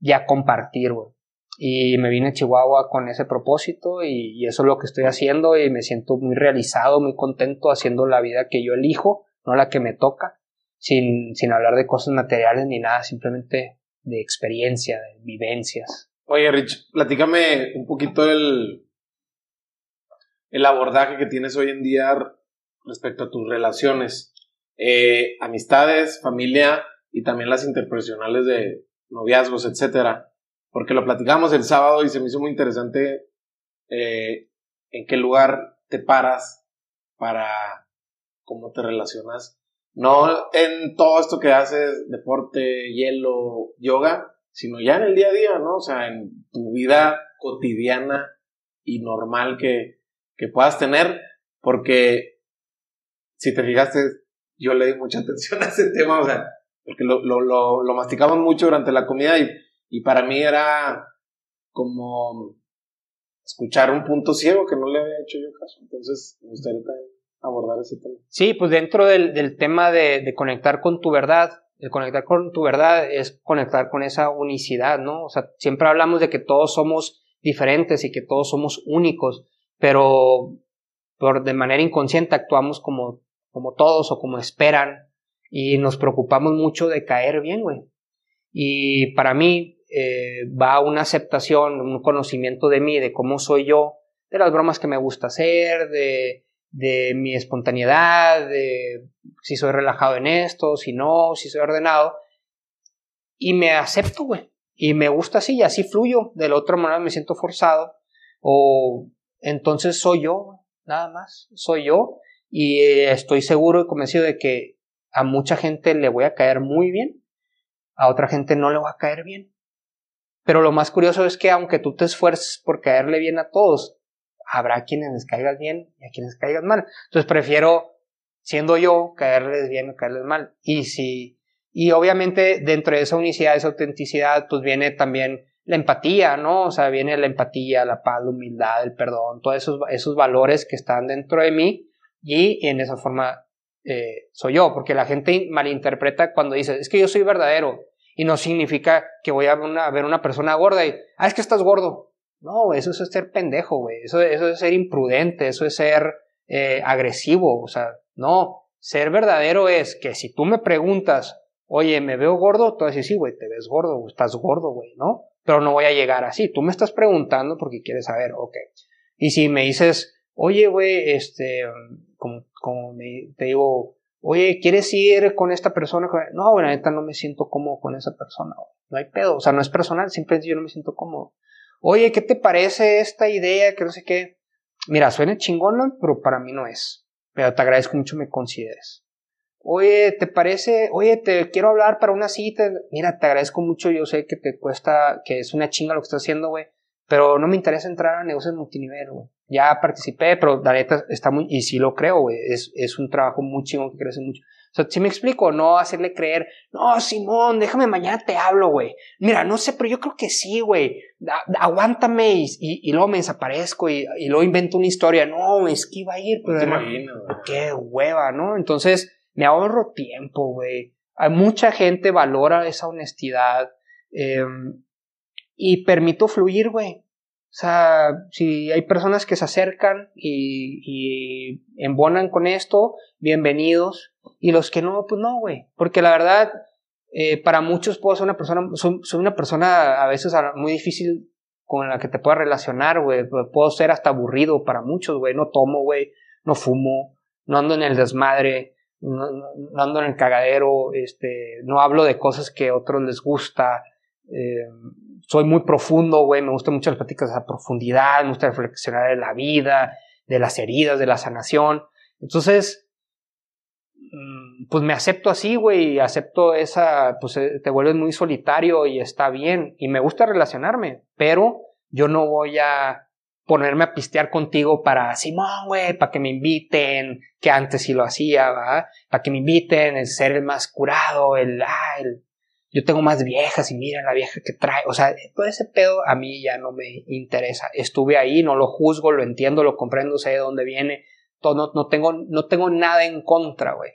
y a compartir, güey. Y me vine a Chihuahua con ese propósito y, eso es lo que estoy haciendo y me siento muy realizado, muy contento haciendo la vida que yo elijo, no la que me toca, sin, sin hablar de cosas materiales ni nada, simplemente de experiencia, de vivencias. Oye, Rich, platícame un poquito el, el abordaje que tienes hoy en día respecto a tus relaciones, eh, amistades, familia y también las interpersonales de noviazgos, etcétera. Porque lo platicamos el sábado y se me hizo muy interesante eh, en qué lugar te paras para cómo te relacionas. No en todo esto que haces, deporte, hielo, yoga, sino ya en el día a día, ¿no? O sea, en tu vida cotidiana y normal que, que puedas tener, porque si te fijaste, yo le di mucha atención a ese tema, o sea, porque lo, lo, lo, lo masticamos mucho durante la comida y, y para mí era como escuchar un punto ciego que no le había hecho yo caso. Entonces, me gustaría abordar ese tema. Sí, pues dentro del, del tema de, de, conectar con tu verdad, el conectar con tu verdad es conectar con esa unicidad, ¿no? O sea, siempre hablamos de que todos somos diferentes y que todos somos únicos, pero por, de manera inconsciente actuamos como, como todos o como esperan y nos preocupamos mucho de caer bien, güey. Y para mí eh, va una aceptación, un conocimiento de mí, de cómo soy yo, de las bromas que me gusta hacer, de, mi espontaneidad, de si soy relajado en esto, si no, si soy ordenado. Y me acepto, güey. Y me gusta así, y así fluyo. De la otra manera me siento forzado. O entonces soy yo, nada más. Soy yo. Y estoy seguro y convencido de que a mucha gente le voy a caer muy bien. A otra gente no le va a caer bien. Pero lo más curioso es que aunque tú te esfuerces por caerle bien a todos, habrá quienes les caigan bien y a quienes caigan mal. Entonces prefiero, siendo yo, caerles bien o caerles mal. Y si, y obviamente dentro de esa unicidad, esa autenticidad, pues viene también la empatía, ¿no? O sea, viene la empatía, la paz, la humildad, el perdón, todos esos, esos valores que están dentro de mí y en esa forma eh, soy yo, porque la gente malinterpreta cuando dice, es que yo soy verdadero y no significa que voy a, una, a ver una persona gorda y, ah, es que estás gordo. No, eso es ser pendejo, güey. Eso, eso es ser imprudente, eso es ser eh, agresivo. O sea, no. Ser verdadero es que si tú me preguntas, oye, ¿me veo gordo? Tú vas sí, güey, te ves gordo, estás gordo, güey, ¿no? Pero no voy a llegar así. Tú me estás preguntando porque quieres saber, ok. Y si me dices, oye, güey, este, como, como me, te digo, oye, ¿quieres ir con esta persona? No, bueno, neta no me siento cómodo con esa persona, no hay pedo. O sea, no es personal, simplemente yo no me siento cómodo oye, ¿qué te parece esta idea? Que no sé qué. Mira, suena chingona, pero para mí no es. Pero te agradezco mucho me consideres. Oye, ¿te parece? Oye, te quiero hablar para una cita. Mira, te agradezco mucho. Yo sé que te cuesta, que es una chinga lo que estás haciendo, güey. Pero no me interesa entrar a negocios multinivel, güey. Ya participé, pero la neta está muy, y sí lo creo, güey. Es, es un trabajo muy chingón que crece mucho. O sea, si me explico, no hacerle creer, no, Simón, déjame mañana te hablo, güey. Mira, no sé, pero yo creo que sí, güey. Aguántame y, y, luego me desaparezco y, y, luego invento una historia. No, es que iba a ir, pero. qué hueva, ¿no? Entonces, me ahorro tiempo, güey. Hay mucha gente valora esa honestidad eh, y permito fluir, güey. O sea, si hay personas que se acercan y, y embonan con esto, bienvenidos. Y los que no, pues no, güey. Porque la verdad, eh, para muchos puedo ser una persona, soy, una persona a veces muy difícil con la que te pueda relacionar, güey. Puedo ser hasta aburrido para muchos, güey. No tomo, güey. No fumo. No ando en el desmadre. No, ando en el cagadero. Este, no hablo de cosas que a otros les gusta. Eh, soy muy profundo, güey, me gustan mucho las pláticas a profundidad, me gusta reflexionar de la vida, de las heridas, de la sanación. Entonces, mm, pues me acepto así, güey, acepto esa, pues eh, te vuelves muy solitario y está bien, y me gusta relacionarme, pero yo no voy a ponerme a pistear contigo para, Simón, güey, para que me inviten, que antes sí lo hacía, ¿va? Para que me inviten, el ser el más curado, el, ah, el yo tengo más viejas y mira la vieja que trae. O sea, todo ese pedo a mí ya no me interesa. Estuve ahí, no lo juzgo, lo entiendo, lo comprendo, sé de dónde viene. Todo, no, no, tengo, no tengo nada en contra, güey.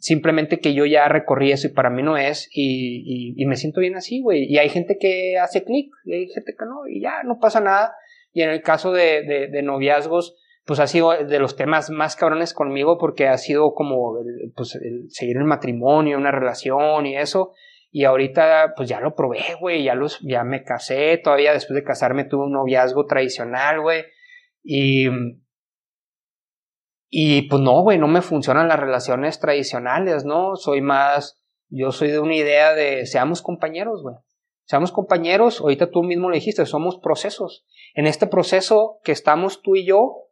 Simplemente que yo ya recorrí eso y para mí no es y, me siento bien así, güey. Y hay gente que hace clic y hay gente que no y ya no pasa nada. Y en el caso de, de, noviazgos, pues ha sido de los temas más cabrones conmigo porque ha sido como pues, el seguir el matrimonio, una relación y eso Y ahorita, pues ya lo probé, güey, ya, los, ya me casé, todavía después de casarme tuve un noviazgo tradicional, güey. Y, y pues no, güey, no me funcionan las relaciones tradicionales, ¿no? Soy más, yo soy de una idea de seamos compañeros, güey. Seamos compañeros, ahorita tú mismo lo dijiste, somos procesos. En este proceso que estamos tú y yo,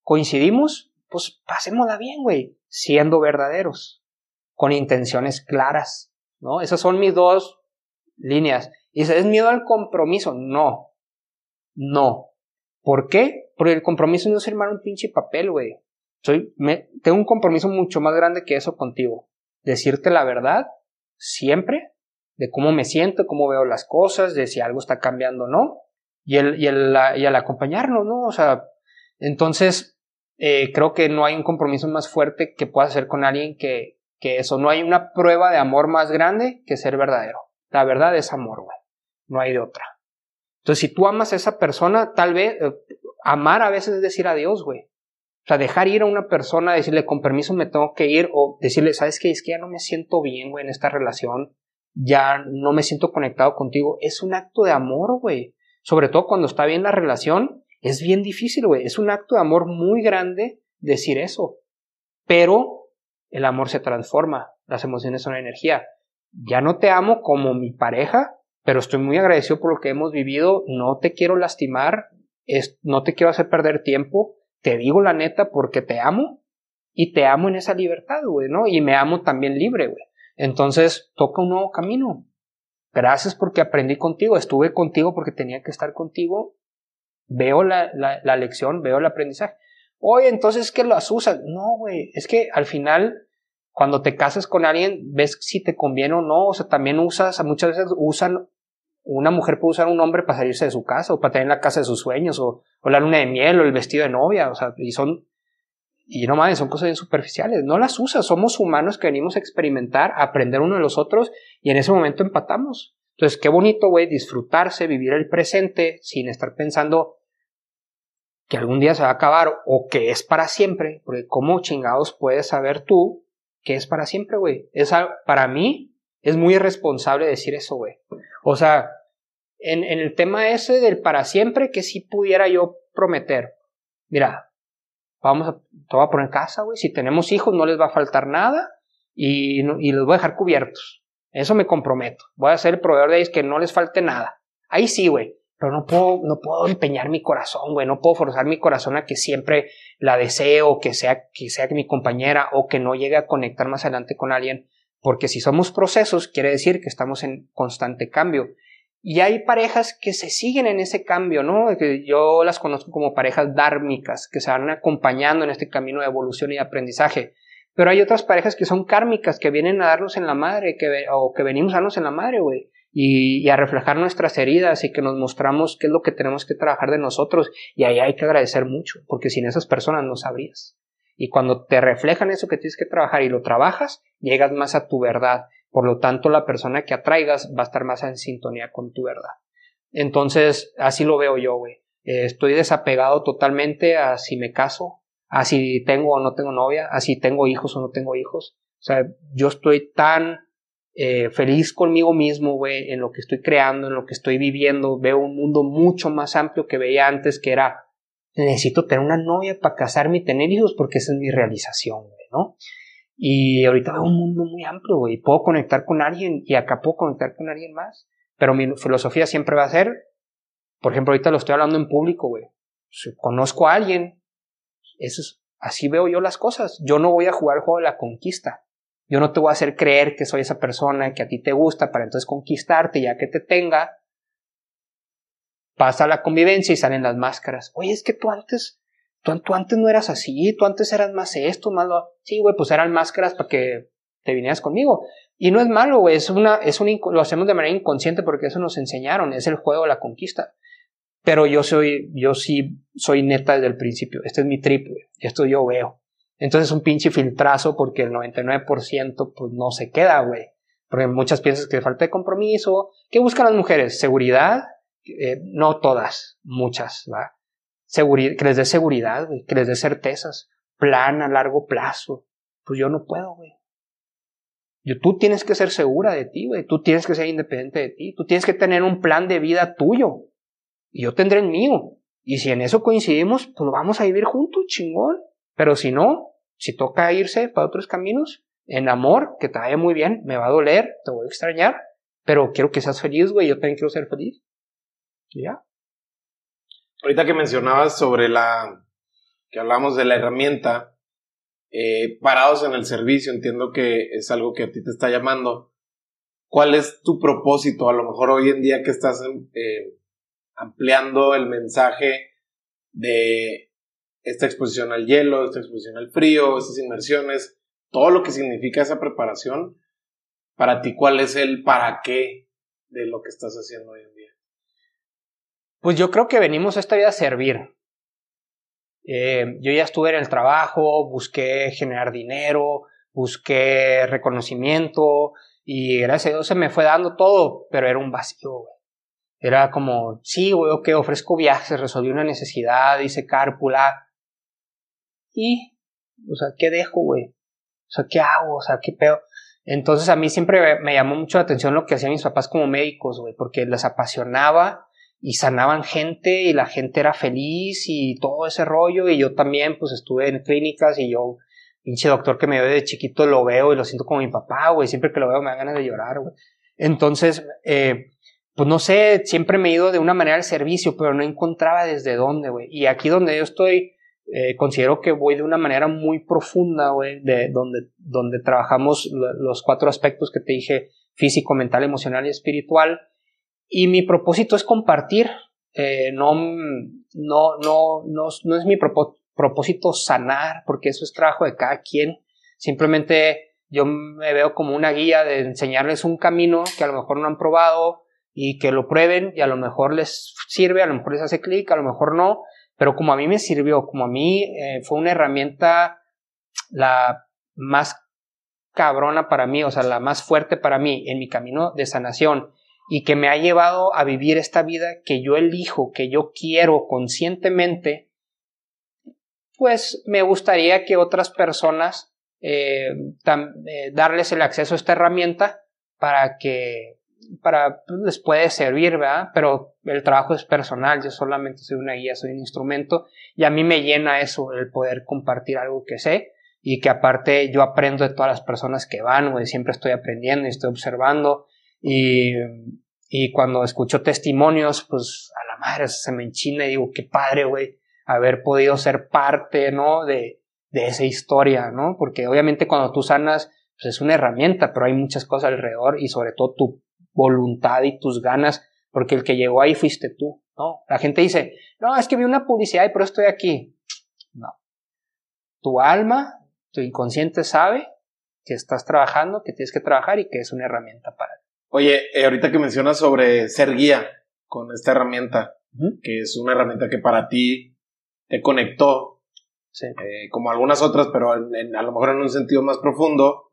coincidimos, pues pasémosla bien, güey, siendo verdaderos, con intenciones claras, ¿no? Esas son mis dos líneas. Y ¿es miedo al compromiso? No, no. ¿Por qué? Porque el compromiso no es firmar un pinche papel, güey. Soy, me, tengo un compromiso mucho más grande que eso contigo. Decirte la verdad, siempre, de cómo me siento, cómo veo las cosas, de si algo está cambiando o no, y el, y el, y el acompañarnos, ¿no? O sea, entonces, eh, creo que no hay un compromiso más fuerte que puedas hacer con alguien que, que eso. No hay una prueba de amor más grande que ser verdadero. La verdad es amor, güey. No hay de otra. Entonces, si tú amas a esa persona, tal vez, eh, amar a veces es decir adiós, güey. O sea, dejar ir a una persona, decirle con permiso me tengo que ir, o decirle, ¿sabes qué? Es que ya no me siento bien, güey, en esta relación ya no me siento conectado contigo, es un acto de amor, güey. Sobre todo cuando está bien la relación, es bien difícil, güey. Es un acto de amor muy grande decir eso. Pero el amor se transforma, las emociones son energía. Ya no te amo como mi pareja, pero estoy muy agradecido por lo que hemos vivido, no te quiero lastimar, es, no te quiero hacer perder tiempo, te digo la neta porque te amo y te amo en esa libertad, güey, ¿no? Y me amo también libre, güey. Entonces toca un nuevo camino. Gracias porque aprendí contigo, estuve contigo porque tenía que estar contigo. Veo la, la, lección, veo el aprendizaje. Oye, entonces que las usas. No, güey, es que al final, cuando te casas con alguien, ves si te conviene o no. O sea, también usas, muchas veces usan, una mujer puede usar un hombre para salirse de su casa o para tener la casa de sus sueños o, o la luna de miel o el vestido de novia. O sea, y son y no mames, son cosas bien superficiales. No las usas. Somos humanos que venimos a experimentar, a aprender uno de los otros y en ese momento empatamos. Entonces, qué bonito, güey, disfrutarse, vivir el presente sin estar pensando que algún día se va a acabar o que es para siempre. Porque, ¿cómo chingados puedes saber tú que es para siempre, güey? para mí es muy irresponsable decir eso, güey. O sea, en, en el tema ese del para siempre, que si pudiera yo prometer. Mira, vamos a, te voy poner casa, güey. Si tenemos hijos, no les va a faltar nada y, y los voy a dejar cubiertos. Eso me comprometo. Voy a ser el proveedor de ellos que no les falte nada. Ahí sí, güey. Pero no puedo, no puedo empeñar mi corazón, güey. No puedo forzar mi corazón a que siempre la deseo, que sea, que sea mi compañera o que no llegue a conectar más adelante con alguien. Porque si somos procesos, quiere decir que estamos en constante cambio. Y hay parejas que se siguen en ese cambio, ¿no? Que yo las conozco como parejas dármicas, que se van acompañando en este camino de evolución y aprendizaje. Pero hay otras parejas que son kármicas, que vienen a darnos en la madre, que, o que venimos a darnos en la madre, güey. Y, a reflejar nuestras heridas y que nos mostramos qué es lo que tenemos que trabajar de nosotros. Y ahí hay que agradecer mucho, porque sin esas personas no sabrías. Y cuando te reflejan eso que tienes que trabajar y lo trabajas, llegas más a tu verdad por lo tanto, la persona que atraigas va a estar más en sintonía con tu verdad. Entonces, así lo veo yo, güey. Eh, estoy desapegado totalmente a si me caso, a si tengo o no tengo novia, a si tengo hijos o no tengo hijos. O sea, yo estoy tan eh, feliz conmigo mismo, güey, en lo que estoy creando, en lo que estoy viviendo. Veo un mundo mucho más amplio que veía antes, que era, necesito tener una novia para casarme y tener hijos porque esa es mi realización, güey, ¿no? Y ahorita veo un mundo muy amplio, güey. Puedo conectar con alguien y acá puedo conectar con alguien más. Pero mi filosofía siempre va a ser, por ejemplo, ahorita lo estoy hablando en público, güey. Si conozco a alguien, eso es, así veo yo las cosas. Yo no voy a jugar el juego de la conquista. Yo no te voy a hacer creer que soy esa persona que a ti te gusta para entonces conquistarte ya que te tenga. Pasa la convivencia y salen las máscaras. Oye, es que tú antes Tú, antes no eras así, tú antes eras más esto, más lo... Sí, güey, pues eran máscaras para que te vinieras conmigo. Y no es malo, güey, es una, es un, lo hacemos de manera inconsciente porque eso nos enseñaron, es el juego de la conquista. Pero yo soy, yo sí soy neta desde el principio. Este es mi trip, güey. Esto yo veo. Entonces es un pinche filtrazo porque el 99% pues no se queda, güey. Porque muchas piensas que falta de compromiso. ¿Qué buscan las mujeres? Seguridad. Eh, no todas, muchas, ¿va? que les dé seguridad, güey, que les dé certezas, plan a largo plazo. Pues yo no puedo, güey. Tú tienes que ser segura de ti, güey. Tú tienes que ser independiente de ti. Tú tienes que tener un plan de vida tuyo. Y yo tendré el mío. Y si en eso coincidimos, pues vamos a vivir juntos, chingón. Pero si no, si toca irse para otros caminos, en amor, que te vaya muy bien, me va a doler, te voy a extrañar, pero quiero que seas feliz, güey, yo también quiero ser feliz. ya. Ahorita que mencionabas sobre la, que hablamos de la herramienta, eh, parados en el servicio, entiendo que es algo que a ti te está llamando. ¿Cuál es tu propósito? A lo mejor hoy en día que estás eh, ampliando el mensaje de esta exposición al hielo, esta exposición al frío, estas inmersiones, todo lo que significa esa preparación, para ti, ¿cuál es el para qué de lo que estás haciendo hoy en día? Pues yo creo que venimos esta vida a servir. Eh, yo ya estuve en el trabajo, busqué generar dinero, busqué reconocimiento y gracias a Dios se me fue dando todo, pero era un vacío, Era como, sí, güey, ok, ofrezco viajes, resolví una necesidad, hice cárpula. Y, o sea, ¿qué dejo, güey? O sea, ¿qué hago? O sea, ¿qué pedo? Entonces a mí siempre me llamó mucho la atención lo que hacían mis papás como médicos, güey, porque les apasionaba y sanaban gente y la gente era feliz y todo ese rollo y yo también pues estuve en clínicas y yo, pinche doctor que me veo de chiquito, lo veo y lo siento como mi papá, güey, siempre que lo veo me da ganas de llorar, güey. Entonces, eh, pues no sé, siempre me he ido de una manera al servicio, pero no encontraba desde dónde, güey. Y aquí donde yo estoy, eh, considero que voy de una manera muy profunda, güey, de donde, donde trabajamos los cuatro aspectos que te dije, físico, mental, emocional y espiritual. Y mi propósito es compartir, eh, no, no, no, no, no es mi propósito sanar, porque eso es trabajo de cada quien. Simplemente yo me veo como una guía de enseñarles un camino que a lo mejor no han probado y que lo prueben y a lo mejor les sirve, a lo mejor les hace clic, a lo mejor no, pero como a mí me sirvió, como a mí eh, fue una herramienta la más cabrona para mí, o sea, la más fuerte para mí en mi camino de sanación y que me ha llevado a vivir esta vida que yo elijo, que yo quiero conscientemente, pues me gustaría que otras personas eh, eh, darles el acceso a esta herramienta para que para, pues, les puede servir, ¿verdad? Pero el trabajo es personal, yo solamente soy una guía, soy un instrumento y a mí me llena eso, el poder compartir algo que sé y que aparte yo aprendo de todas las personas que van, güey, siempre estoy aprendiendo y estoy observando y, y cuando escucho testimonios, pues a la madre se me enchina y digo, qué padre, güey, haber podido ser parte, ¿no? De, de esa historia, ¿no? Porque obviamente cuando tú sanas, pues es una herramienta, pero hay muchas cosas alrededor y sobre todo tu voluntad y tus ganas, porque el que llegó ahí fuiste tú, ¿no? La gente dice, no, es que vi una publicidad y por eso estoy aquí. No. Tu alma, tu inconsciente sabe que estás trabajando, que tienes que trabajar y que es una herramienta para ti. Oye, eh, ahorita que mencionas sobre ser guía con esta herramienta, que es una herramienta que para ti te conectó, eh, como algunas otras, pero a lo mejor en un sentido más profundo,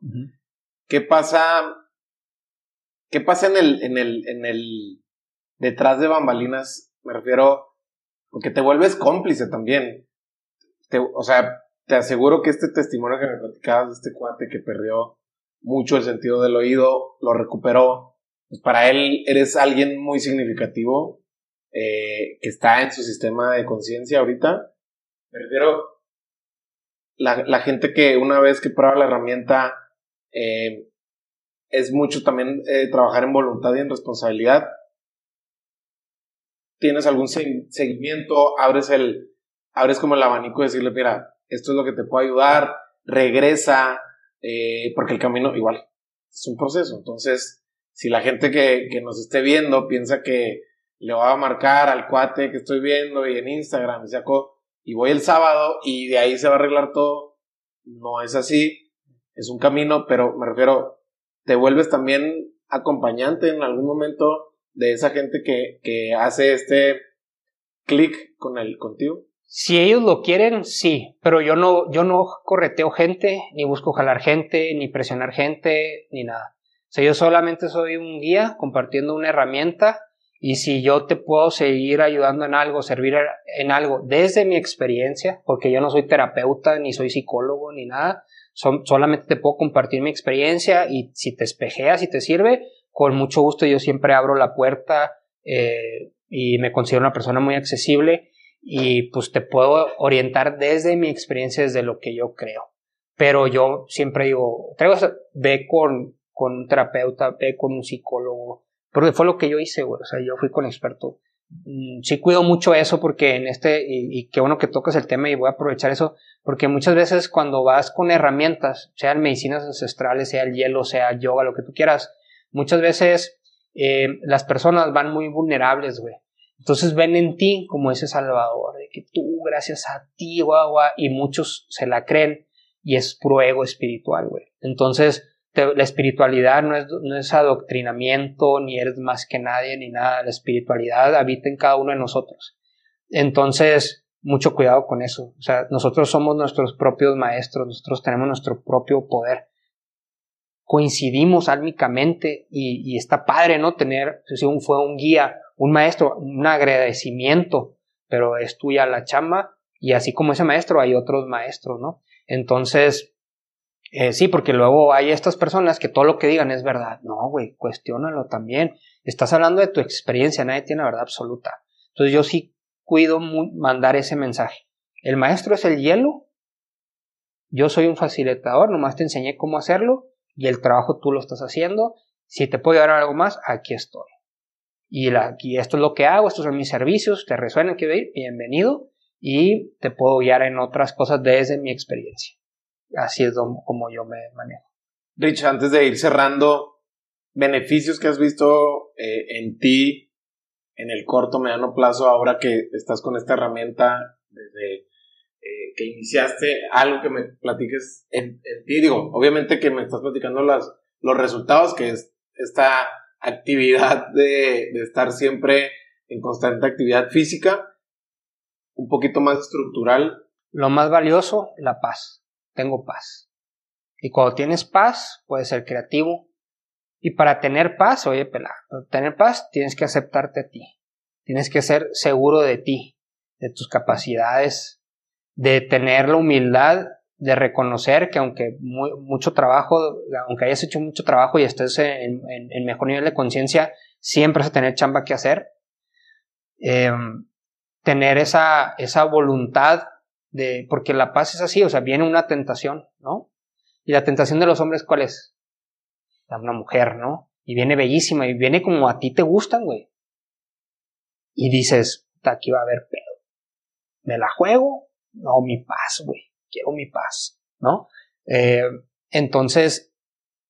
¿qué pasa ¿Qué pasa en el, en el, en el, detrás de bambalinas? Me refiero, porque te vuelves cómplice también. o sea, te aseguro que este testimonio que me platicabas de este cuate que perdió mucho el sentido del oído, lo recuperó. Pues para él eres alguien muy significativo eh, que está en su sistema de conciencia ahorita. Me refiero, la, la, gente que una vez que prueba la herramienta eh, es mucho también eh, trabajar en voluntad y en responsabilidad. Tienes algún seguimiento, abres el, abres como el abanico y decirle, mira, esto es lo que te puede ayudar, regresa, eh, porque el camino igual es un proceso. Entonces, si la gente que, que nos esté viendo piensa que le va a marcar al cuate que estoy viendo y en Instagram y y voy el sábado y de ahí se va a arreglar todo, no es así, es un camino, pero me refiero, te vuelves también acompañante en algún momento de esa gente que, que hace este clic con el contigo. Si ellos lo quieren, sí, pero yo no, yo no correteo gente, ni busco jalar gente, ni presionar gente, ni nada. O sea, yo solamente soy un guía compartiendo una herramienta y si yo te puedo seguir ayudando en algo, servir en algo desde mi experiencia, porque yo no soy terapeuta, ni soy psicólogo, ni nada, solamente te puedo compartir mi experiencia y si te espejeas y te sirve, con mucho gusto yo siempre abro la puerta eh, y me considero una persona muy accesible y pues te puedo orientar desde mi experiencia, desde lo que yo creo. Pero yo siempre digo, traigo, ve con, con un terapeuta, ve con un psicólogo, porque fue lo que yo hice, güey. O sea, yo fui con experto. Mm, sí cuido mucho eso porque en este, y, qué bueno que tocas el tema y voy a aprovechar eso, porque muchas veces cuando vas con herramientas, sean medicinas ancestrales, sea el hielo, sea yoga, lo que tú quieras, muchas veces eh, las personas van muy vulnerables, güey. Entonces ven en ti como ese salvador, de que tú, gracias a ti, guau, y muchos se la creen y es puro ego espiritual, güey. Entonces, la espiritualidad no es, no es adoctrinamiento, ni eres más que nadie, ni nada. La espiritualidad habita en cada uno de nosotros. Entonces, mucho cuidado con eso. O sea, nosotros somos nuestros propios maestros, nosotros tenemos nuestro propio poder. Coincidimos álmicamente y, y está padre, ¿no? Tener, si un, fue un guía, un maestro, un agradecimiento, pero es tuya la chamba y así como ese maestro hay otros maestros, ¿no? Entonces, eh, sí, porque luego hay estas personas que todo lo que digan es verdad. No, güey, cuestiónalo también. Estás hablando de tu experiencia, nadie tiene la verdad absoluta. Entonces yo sí cuido mandar ese mensaje. El maestro es el hielo. Yo soy un facilitador, nomás te enseñé cómo hacerlo y el trabajo tú lo estás haciendo. Si te puedo dar algo más, aquí estoy. Y esto es lo que hago, estos son mis servicios, te resuenan, que ir, bienvenido y te puedo guiar en otras cosas desde mi experiencia así es como yo me manejo. Rich, antes de ir cerrando, beneficios que has visto eh, en ti en el corto, mediano plazo, ahora que estás con esta herramienta desde eh, que iniciaste, algo que me platiques en, ti. Digo, obviamente que me estás platicando las, los resultados, que es esta actividad de, de estar siempre en constante actividad física, un poquito más estructural. Lo más valioso, la paz tengo paz. Y cuando tienes paz, puedes ser creativo. Y para tener paz, oye, pela, para tener paz tienes que aceptarte a ti. Tienes que ser seguro de ti, de tus capacidades, de tener la humildad de reconocer que aunque mucho trabajo, aunque hayas hecho mucho trabajo y estés en, mejor nivel de conciencia, siempre vas a tener chamba que hacer. Em, tener esa, esa voluntad de, porque la paz es así, o sea, viene una tentación, ¿no? Y la tentación de los hombres, ¿cuál es? Una mujer, ¿no? Y viene bellísima, y viene como a ti te gustan, güey. Y dices, aquí va a haber pedo. ¿Me la juego? No, mi paz, güey. Quiero mi paz, ¿no? Eh, entonces,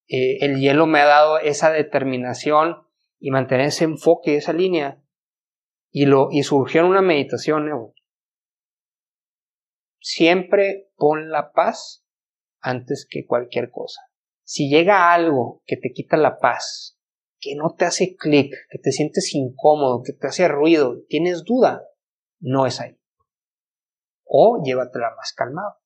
eh, el hielo me ha dado esa determinación y mantener ese enfoque, esa línea. Y, lo, y surgió una meditación, ¿no? Siempre pon la paz antes que cualquier cosa. Si llega algo que te quita la paz, que no te hace clic, que te sientes incómodo, que te hace ruido, tienes duda, no es ahí. O llévatela más calmado.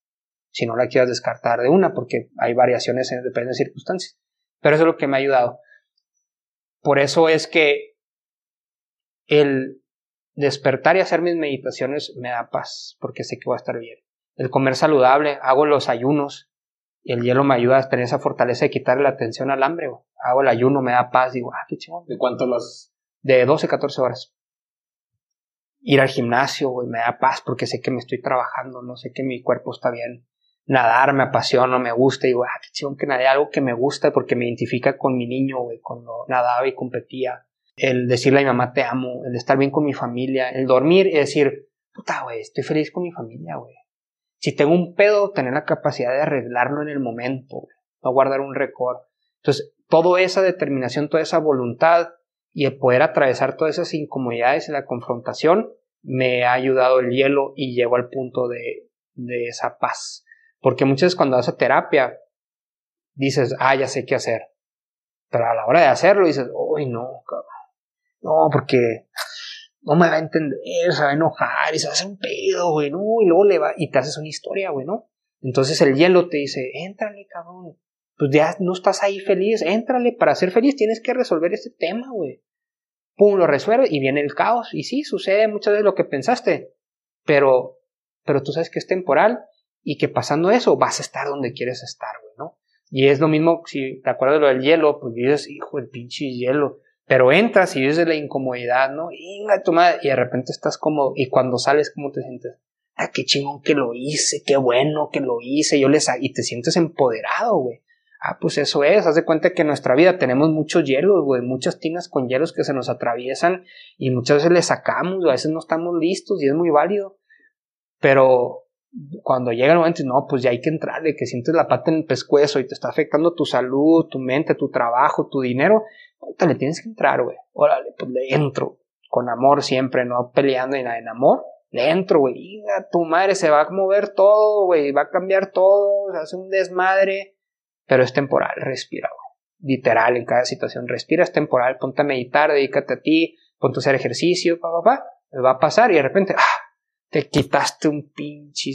Si no la quieras descartar de una, porque hay variaciones en depende de circunstancias. Pero eso es lo que me ha ayudado. Por eso es que el despertar y hacer mis meditaciones me da paz, porque sé que voy a estar bien el comer saludable, hago los ayunos y el hielo me ayuda a tener esa fortaleza de quitarle la atención al hambre. Hago el ayuno, me da paz, digo, ah, qué chingón. ¿De cuánto los? De 12, 14 horas. Ir al gimnasio, güey, me da paz porque sé que me estoy trabajando, no sé que mi cuerpo está bien. Nadar me apasiona, me gusta, digo, ah, qué chingón que nadie, algo que me gusta porque me identifica con mi niño, güey, cuando nadaba y competía. El decirle a mi mamá te amo, el estar bien con mi familia, el dormir y decir, puta, güey, estoy feliz con mi familia, güey si tengo un pedo, tener la capacidad de arreglarlo en el momento, no guardar un récord. Entonces, toda esa determinación, toda esa voluntad y el poder atravesar todas esas incomodidades y la confrontación me ha ayudado el hielo y llego al punto de, de esa paz. Porque muchas veces cuando haces terapia, dices, ah, ya sé qué hacer. Pero a la hora de hacerlo dices, uy, no, cabrón. No, porque no me va a entender, se va a enojar y se va a hacer un pedo, güey, no, y luego le va, y te haces una historia, güey, ¿no? Entonces el hielo te dice, éntrale, cabrón, pues ya no estás ahí feliz, éntrale, para ser feliz tienes que resolver este tema, güey. Pum, lo resuelve y viene el caos, y sí, sucede muchas veces lo que pensaste, pero, pero tú sabes que es temporal y que pasando eso vas a estar donde quieres estar, güey, ¿no? Y es lo mismo, si te acuerdas de lo del hielo, pues dices, hijo, el pinche hielo. Pero entras y de la incomodidad, ¿no? Y de repente estás cómodo. Y cuando sales, ¿cómo te sientes? Ah, qué chingón que lo hice, qué bueno que lo hice. Yo les, y te sientes empoderado, güey. Ah, pues eso es, haz de cuenta que en nuestra vida tenemos muchos hielos, güey, muchas tinas con hielos que se nos atraviesan y muchas veces le sacamos, a veces no estamos listos y es muy válido. Pero cuando llega el momento, no, pues ya hay que entrarle, que sientes la pata en el pescuezo y te está afectando tu salud, tu mente, tu trabajo, tu dinero, te le tienes que entrar, güey. Órale, pues le entro, con amor siempre, no peleando ni nada, en amor, le entro, güey. tu madre se va a mover todo, güey, va a cambiar todo, se hace un desmadre, pero es temporal, respira, güey. Literal, en cada situación, respira, es temporal, ponte a meditar, dedícate a ti, ponte a hacer ejercicio, pa, pa, pa, va a pasar y de repente, ah, te quitaste un pinche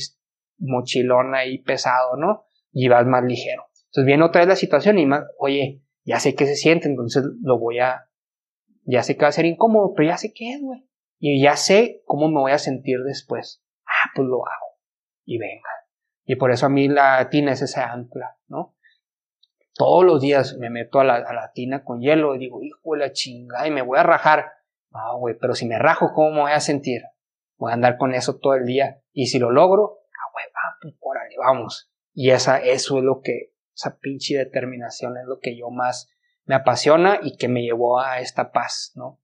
mochilón ahí pesado, ¿no? Y vas más ligero. Entonces viene otra vez la situación y más, oye, ya sé que se siente, entonces lo voy a, ya sé que va a ser incómodo, pero ya sé qué es, güey. Y ya sé cómo me voy a sentir después. Ah, pues lo hago. Y venga. Y por eso a mí la tina es esa ancla, ¿no? Todos los días me meto a la, tina con hielo y digo, hijo de la chingada, y me voy a rajar. No, güey, pero si me rajo, ¿cómo me voy a sentir? voy a andar con eso todo el día y si lo logro, ah, güey, pues, órale, vamos. Y esa, eso es lo que, esa pinche determinación es lo que yo más me apasiona y que me llevó a esta paz, ¿no?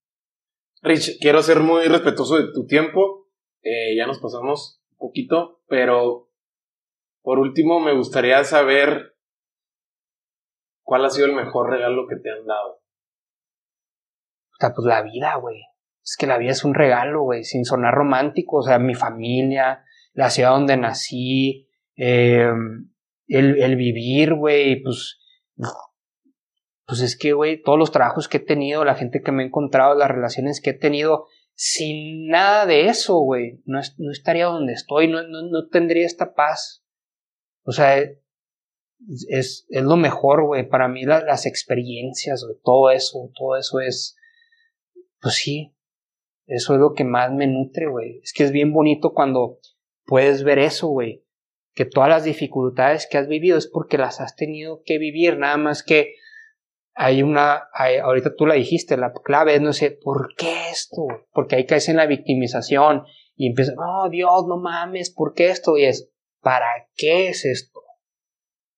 Rich, quiero ser muy respetuoso de tu tiempo. Eh, ya nos pasamos un poquito, pero por último me gustaría saber cuál ha sido el mejor regalo que te han dado. O sea, pues la vida, güey es que la vida es un regalo, güey, sin sonar romántico, o sea, mi familia, la ciudad donde nací, eh, el, el, vivir, güey, pues, pues es que, güey, todos los trabajos que he tenido, la gente que me he encontrado, las relaciones que he tenido, sin nada de eso, güey, no, no, estaría donde estoy, no, no, no tendría esta paz. O sea, es, es lo mejor, güey, para mí las experiencias, todo eso, todo eso es, pues sí, eso es lo que más me nutre, güey. Es que es bien bonito cuando puedes ver eso, güey. Que todas las dificultades que has vivido es porque las has tenido que vivir, nada más que hay una, ahorita tú la dijiste, la clave es, no sé, ¿por qué esto? Porque ahí caes en la victimización y empiezas, no, Dios, no mames, ¿por qué esto? Y es, ¿para qué es esto?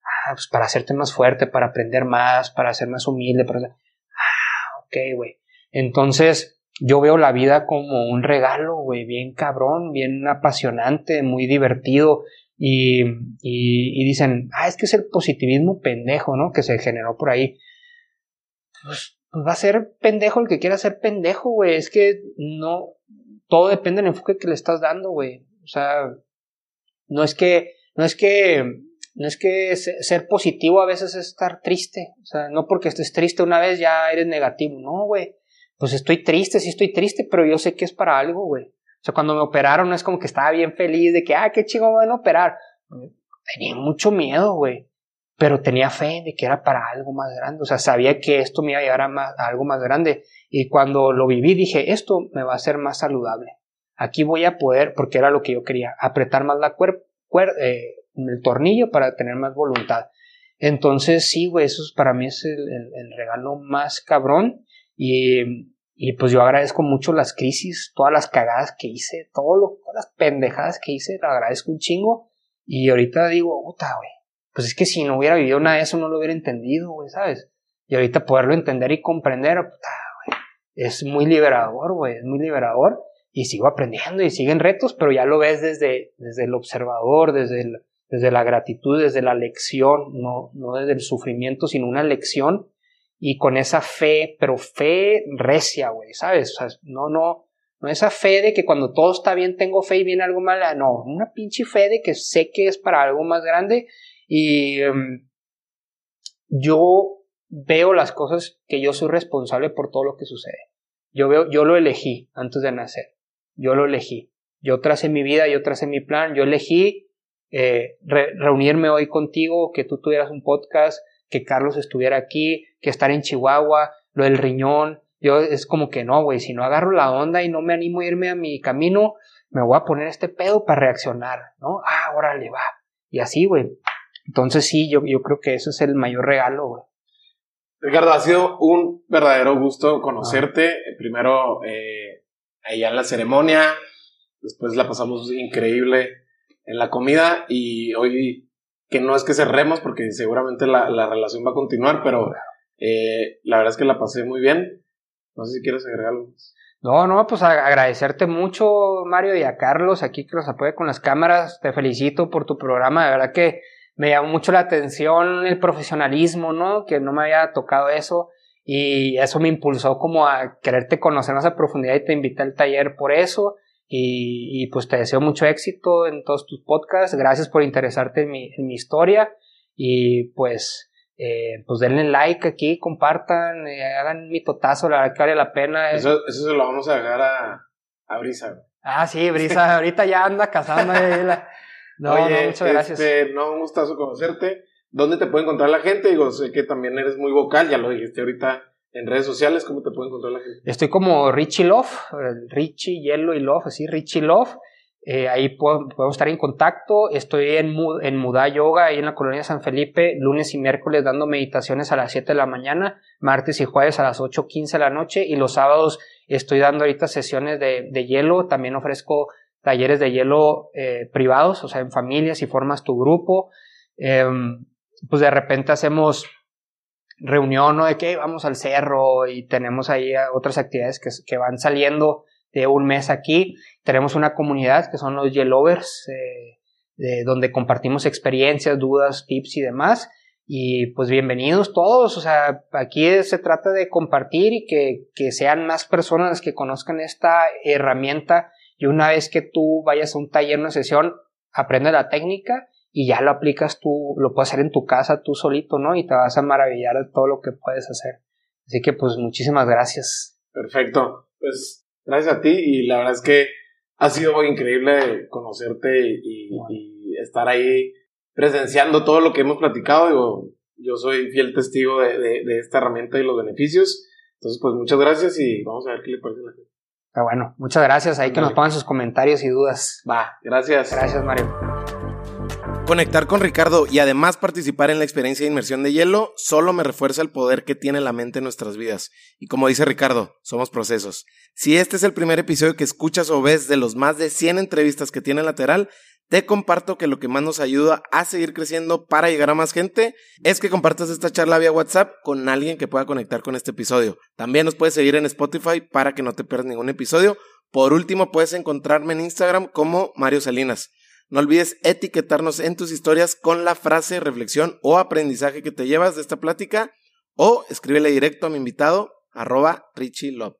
Ah, pues para hacerte más fuerte, para aprender más, para ser más humilde, para... Ah, ok, güey. Entonces, yo veo la vida como un regalo, güey, bien cabrón, bien apasionante, muy divertido. Y, dicen, ah, es que es el positivismo pendejo, ¿no? Que se generó por ahí. Pues, pues, va a ser pendejo el que quiera ser pendejo, güey. Es que no, todo depende del enfoque que le estás dando, güey. O sea, no es que, no es que, no es que ser positivo a veces es estar triste. O sea, no porque estés triste una vez ya eres negativo, no, güey pues estoy triste, sí estoy triste, pero yo sé que es para algo, güey. O sea, cuando me operaron no es como que estaba bien feliz de que, ah, qué chingo me van a operar. Tenía mucho miedo, güey. Pero tenía fe de que era para algo más grande. O sea, sabía que esto me iba a llevar a, algo más grande. Y cuando lo viví dije, esto me va a hacer más saludable. Aquí voy a poder, porque era lo que yo quería, apretar más la cuerda, eh, el tornillo para tener más voluntad. Entonces, sí, güey, eso para mí es el regalo más cabrón y, y pues yo agradezco mucho las crisis, todas las cagadas que hice, todo lo, todas las pendejadas que hice, lo agradezco un chingo. Y ahorita digo, puta, güey, pues es que si no hubiera vivido nada de eso no lo hubiera entendido, güey, ¿sabes? Y ahorita poderlo entender y comprender, puta, güey, es muy liberador, güey, es muy liberador. Y sigo aprendiendo y siguen retos, pero ya lo ves desde, desde el observador, desde, desde la gratitud, desde la lección, no, no desde el sufrimiento, sino una lección y con esa fe, pero fe recia, güey, ¿sabes? No, no, no esa fe de que cuando todo está bien tengo fe y viene algo mal, ah, no, una pinche fe de que sé que es para algo más grande y em, yo veo las cosas que yo soy responsable por todo lo que sucede. Yo veo, yo lo elegí antes de nacer, yo lo elegí. Yo tracé mi vida, yo tracé mi plan, yo elegí eh, reunirme hoy contigo, que tú tuvieras un podcast, que Carlos estuviera aquí, que estar en Chihuahua, lo del riñón. Yo es como que no, güey, si no agarro la onda y no me animo a irme a mi camino, me voy a poner este pedo para reaccionar, ¿no? Ah, órale, va. y así, güey. Entonces sí, yo, yo creo que eso es el mayor regalo, güey. Ricardo, ha sido un verdadero gusto conocerte. Primero, eh, allá en la ceremonia, después la pasamos increíble en la comida y hoy, que no es que cerremos porque seguramente la, la relación va a continuar, pero eh, la verdad es que la pasé muy bien. No sé si quieres agregar algo más. No, no, pues agradecerte mucho, Mario, y a Carlos aquí que nos apoya con las cámaras. Te felicito por tu programa. De verdad que me llamó mucho la atención el profesionalismo, ¿no? Que no me había tocado eso. Y eso me impulsó como a quererte conocer más a profundidad y te invité al taller por eso. Y, pues te deseo mucho éxito en todos tus podcasts. Gracias por interesarte en mi historia. Y pues eh, pues denle like aquí, compartan, eh, hagan mi totazo, la verdad que vale la pena. Eso, eso se lo vamos a dejar a, a Brisa. Ah, sí, Brisa, ahorita ya anda casando. no, Oye, no, muchas gracias. Este, no, un gustazo conocerte. ¿Dónde te puede encontrar la gente? Digo, sé que también eres muy vocal, ya lo dijiste ahorita en redes sociales, ¿cómo te puede encontrar la gente? Estoy como Richie Love, Richie, Yellow y Love, así, Richie Love. Eh, ahí podemos estar en contacto. Estoy en, Muda Yoga, ahí en la colonia San Felipe, lunes y miércoles dando meditaciones a las 7 de la mañana, martes y jueves a las 8.15 de la noche y los sábados estoy dando ahorita sesiones de, de hielo. También ofrezco talleres de hielo eh, privados, o sea, en familias y formas tu grupo. Em, pues de repente hacemos reunión, ¿no? De que vamos al cerro y tenemos ahí otras actividades que, que van saliendo de un mes aquí. Tenemos una comunidad que son los Yellovers, eh, de donde compartimos experiencias, dudas, tips y demás. Y pues bienvenidos todos, o sea, aquí se trata de compartir y que, que sean más personas las que conozcan esta herramienta y una vez que tú vayas a un taller, una sesión, aprende la técnica y ya lo aplicas tú, lo puedes hacer en tu casa tú solito, ¿no? Y te vas a maravillar de todo lo que puedes hacer. Así que pues muchísimas gracias. Perfecto. Pues gracias a ti y la verdad es que ha sido increíble conocerte y, estar ahí presenciando todo lo que hemos platicado. Digo, yo soy fiel testigo de, esta herramienta y los beneficios. Entonces, pues muchas gracias y vamos a ver qué le parece a la gente. Está bueno, muchas gracias. Ahí que nos pongan sus comentarios y dudas. Va, gracias. Gracias, Mario. Conectar con Ricardo y además participar en la experiencia de inmersión de hielo solo me refuerza el poder que tiene la mente en nuestras vidas. Y como dice Ricardo, somos procesos. Si este es el primer episodio que escuchas o ves de los más de 100 entrevistas que tiene Lateral, te comparto que lo que más nos ayuda a seguir creciendo para llegar a más gente es que compartas esta charla vía WhatsApp con alguien que pueda conectar con este episodio. También nos puedes seguir en Spotify para que no te pierdas ningún episodio. Por último, puedes encontrarme en Instagram como Mario Salinas. No olvides etiquetarnos en tus historias con la frase, reflexión o aprendizaje que te llevas de esta plática o escríbele directo a mi invitado arroba Richie Love.